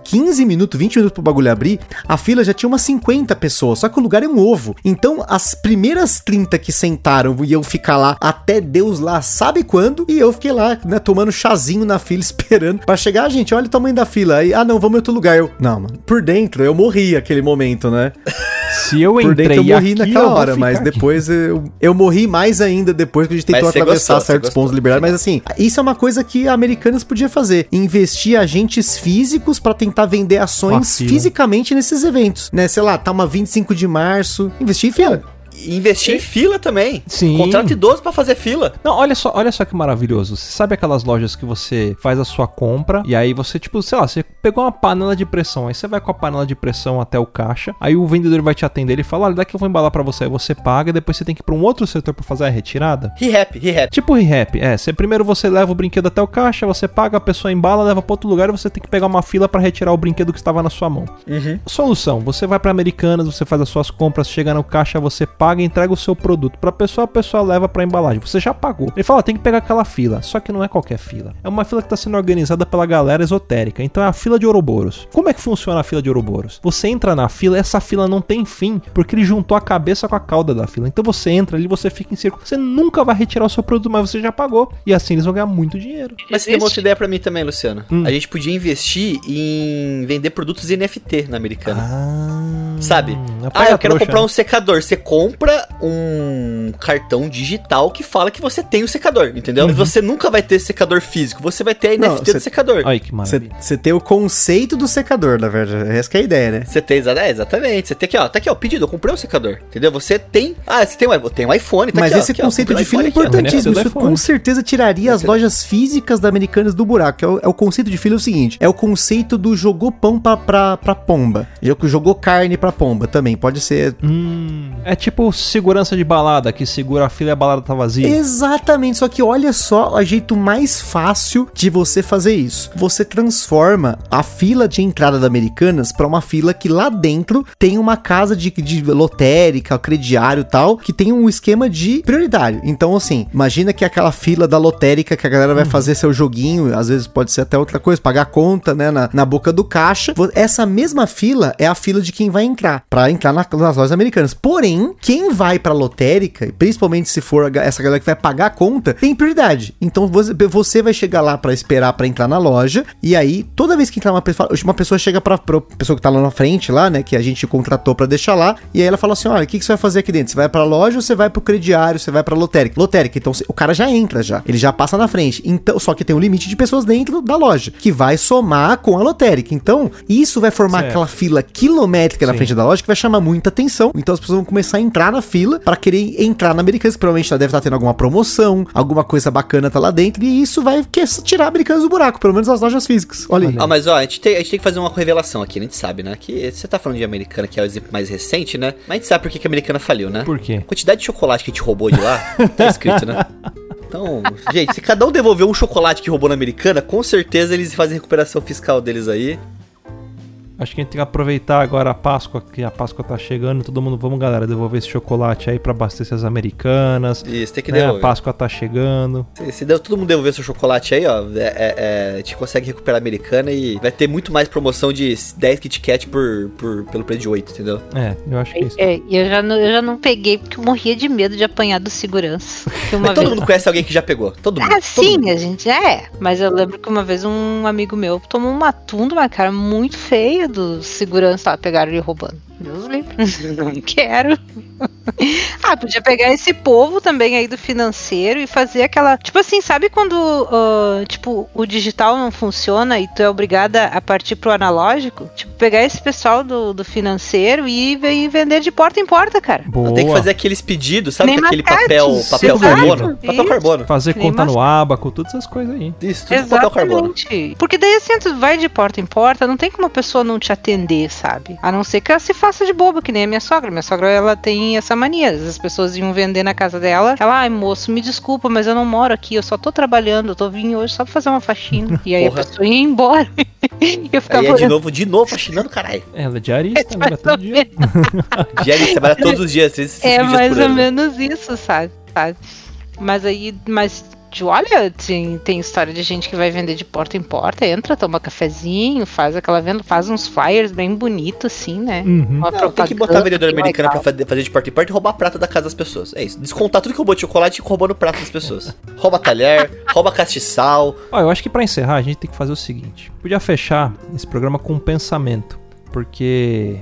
15 minutos, 20 minutos pro bagulho abrir, a fila já tinha umas 50 pessoas. Só que o lugar é um ovo. Então, as primeiras 30 que sentaram iam ficar lá até Deus lá sabe quando, e eu fiquei lá, né, tomando chazinho na fila, esperando pra chegar. Gente, olha o tamanho da fila. Aí, ah, não, vamos em outro lugar. Eu, não, mano, por dentro eu morri aquele momento, né? Se eu entrei dentro eu morri aqui, naquela hora, mas aqui. depois eu, eu morri mais ainda depois que a gente tentou atravessar gostou, certos gostou. pontos liberais. Mas assim, isso é uma coisa que a Americanas podia fazer: investir agentes físicos pra tentar vender ações fisicamente nesses eventos, né? Sei lá, tá uma 25 de março, investir em fila. Investir em fila também. Sim. Contrato idoso pra fazer fila. Não, olha só, olha só que maravilhoso. Você sabe aquelas lojas que você faz a sua compra e aí você, tipo, sei lá, você pegou uma panela de pressão, aí você vai com a panela de pressão até o caixa, aí o vendedor vai te atender e fala: "Olha, daqui eu vou embalar pra você". Aí você paga, depois você tem que ir pra um outro setor pra fazer a retirada. Re-rap, re-rap. Tipo o rap, é, você primeiro você leva o brinquedo até o caixa, você paga, a pessoa embala, leva pra outro lugar e você tem que pegar uma fila pra retirar o brinquedo que estava na sua mão. Uhum. Solução: você vai pra Americanas, você faz as suas compras, chega no caixa, você paga, entrega o seu produto pra pessoa, a pessoa leva pra embalagem. Você já pagou. Ele fala: tem que pegar aquela fila. Só que não é qualquer fila. É uma fila que tá sendo organizada pela galera esotérica. Então é a fila de Ouroboros. Como é que funciona a fila de Ouroboros? Você entra na fila, essa fila não tem fim, porque ele juntou a cabeça com a cauda da fila. Então você entra ali, você fica em círculo. Você nunca vai retirar o seu produto, mas você já pagou. E assim eles vão ganhar muito dinheiro. Mas você tem uma outra ideia pra mim também, Luciano. Hum. A gente podia investir em vender produtos NFT na Americana. Ah, Sabe? Ah, eu quero comprar um secador. Você compra um cartão digital que fala que você tem o secador, entendeu? Mas você nunca vai ter secador físico, você vai ter a Não, NFT você- do secador. Olha que maravilha. Você tem o conceito do secador, na verdade. Essa que é a ideia, né? Você tem, é, exatamente. Você tem aqui, ó. Tá aqui, ó, o pedido. Eu comprei um secador. Entendeu? Você tem. Ah, você tem um, tenho um iPhone. Tá Mas aqui, ó, esse aqui, ó, conceito comprei de um fila é ó. importantíssimo. Isso com certeza tiraria as lojas físicas da Americanas do buraco. É o, é o conceito de fila é o seguinte: é o conceito do jogou pão pra, pra, pra pomba. Jogou carne pra pomba também. Pode ser. Hum, é tipo segurança de balada, que segura a fila e a balada tá vazia. Exatamente, só que olha só o jeito mais fácil de você fazer isso. Você transforma a fila de entrada da Americanas para uma fila que lá dentro tem uma casa de, de lotérica, crediário e tal, que tem um esquema de prioritário. Então, assim, imagina que aquela fila da lotérica que a galera vai fazer seu joguinho, às vezes pode ser até outra coisa, pagar conta, né, na, na boca do caixa. Essa mesma fila é a fila de quem vai entrar, para entrar na- nas lojas americanas. Porém, quem vai pra lotérica, e principalmente se for essa galera que vai pagar a conta, tem prioridade. Então você, vai chegar lá pra esperar pra entrar na loja, e aí toda vez que entrar uma pessoa, uma pessoa chega pra, pra pessoa que tá lá na frente, lá, né, que a gente contratou pra deixar lá, e aí ela fala assim: olha, o que, que você vai fazer aqui dentro? Você vai pra loja ou você vai pro crediário? Você vai pra lotérica? Lotérica, então o cara já entra já, ele já passa na frente. Então, só que tem um limite de pessoas dentro da loja, que vai somar com a lotérica. Então, isso vai formar Certo. aquela fila quilométrica na Sim. frente da loja que vai chamar muita atenção. Então as pessoas vão começar a entrar na fila pra querer entrar na Americanas, que provavelmente já deve estar tendo alguma promoção, alguma coisa bacana tá lá dentro, e isso vai que- tirar a Americanas do buraco, pelo menos as lojas físicas. Olha aí. Ah, mas ó, a gente, tem, a gente tem que fazer uma revelação aqui, a gente sabe, né? Que você tá falando de Americana, que é o exemplo mais recente, né? Mas a gente sabe por que, que a Americana faliu, né? Por quê? A quantidade de chocolate que a gente roubou de lá, tá escrito, né? Então, gente, se cada um devolver um chocolate que roubou na Americana, com certeza eles fazem recuperação fiscal deles aí. Acho que a gente tem que aproveitar agora a Páscoa, que a Páscoa tá chegando. Todo mundo, vamos galera, devolver esse chocolate aí pra abastecer as americanas. Isso, tem que né? A devolver. Páscoa tá chegando. Se, se der- todo mundo devolver seu chocolate aí, ó, é, é- é, a gente consegue recuperar a Americana e vai ter muito mais promoção de 10 Kit Kat por, por, pelo preço de 8, entendeu? É, eu acho que é isso. É, e eu já, não, eu já não peguei porque eu morria de medo de apanhar do segurança. Mas todo vez. mundo conhece alguém que já pegou. Todo mundo. Ah, todo sim, mundo. a gente é. Mas eu lembro que uma vez um amigo meu tomou uma tunda, uma cara muito feia do segurança lá, pegaram ele roubando. Deus livre. Não quero. ah, podia pegar esse povo também aí do financeiro e fazer aquela. Tipo assim, sabe quando ah, tipo, o digital não funciona e tu é obrigada a partir pro analógico? Tipo, pegar esse pessoal do, do financeiro e, e vender de porta em porta, cara. Boa. Tem que fazer aqueles pedidos, sabe? Nem aquele mascate. papel, papel Exato, carbono. Papel isso. carbono. Fazer Nem conta no abaco, todas essas coisas aí. Isso, tudo com papel carbono. Exatamente. Porque daí assim, tu vai de porta em porta, não tem como a pessoa não te atender, sabe? A não ser que ela se faça de boba, que nem a minha sogra. Minha sogra, ela tem essa mania. As pessoas iam vender na casa dela. Ela, ai, moço, me desculpa, mas eu não moro aqui, eu só tô trabalhando, eu tô vindo hoje só pra fazer uma faxina. E aí Porra. a pessoa ia embora. Eu ficava Aí é de novo, de novo, faxinando, caralho. Ela é diarista, né? Todo dia. Diário, trabalha todos os dias, É mais ou menos isso, sabe? sabe? Mas aí, mas de- olha, tem, tem história de gente que vai vender de porta em porta, entra, toma cafezinho, faz aquela venda, faz uns flyers bem bonitos, assim, né? Uhum. Não, tem que botar vendedor bem americano pra fazer, fazer de porta em porta e roubar a prata da casa das pessoas. É isso. Descontar tudo que roubou de chocolate e roubando o prato das pessoas. Rouba talher, rouba castiçal. Ó, eu acho que pra encerrar a gente tem que fazer o seguinte: podia fechar esse programa com um pensamento, porque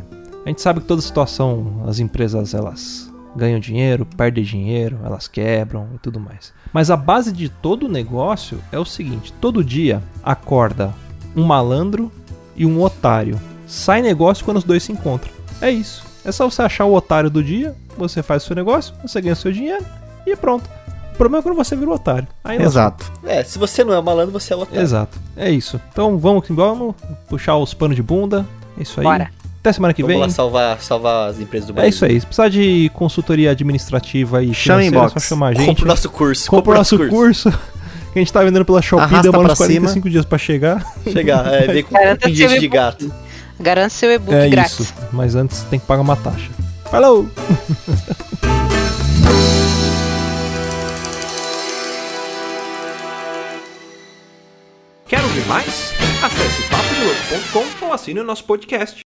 a gente sabe que toda situação as empresas elas ganham dinheiro, perdem dinheiro, elas quebram e tudo mais. Mas a base de todo o negócio é o seguinte: todo dia acorda um malandro e um otário. Sai negócio quando os dois se encontram. É isso. É só você achar o otário do dia, você faz o seu negócio, você ganha o seu dinheiro e pronto. O problema é quando você vira o otário. Aí. Exato. É, se você não é malandro, você é otário. Exato. É isso. Então vamos que vamos puxar os panos de bunda. É isso aí. Bora. Até semana que Vamos vem. lá salvar, salvar as empresas do É Brasil. isso aí. Se precisar de consultoria administrativa e Chama financeira, é inbox. só chamar a gente. Compre o nosso curso. Compra o nosso curso. Que a gente tá vendendo pela Shopee, Arrasta demora uns 45 dias pra chegar. Chegar, é, vem com Garanta pingente seu de e-book. gato. Garante seu e-book É grátis. isso. Mas antes tem que pagar uma taxa. Falou! Quer ouvir mais? Acesse papodelouco.com ou assine o nosso podcast.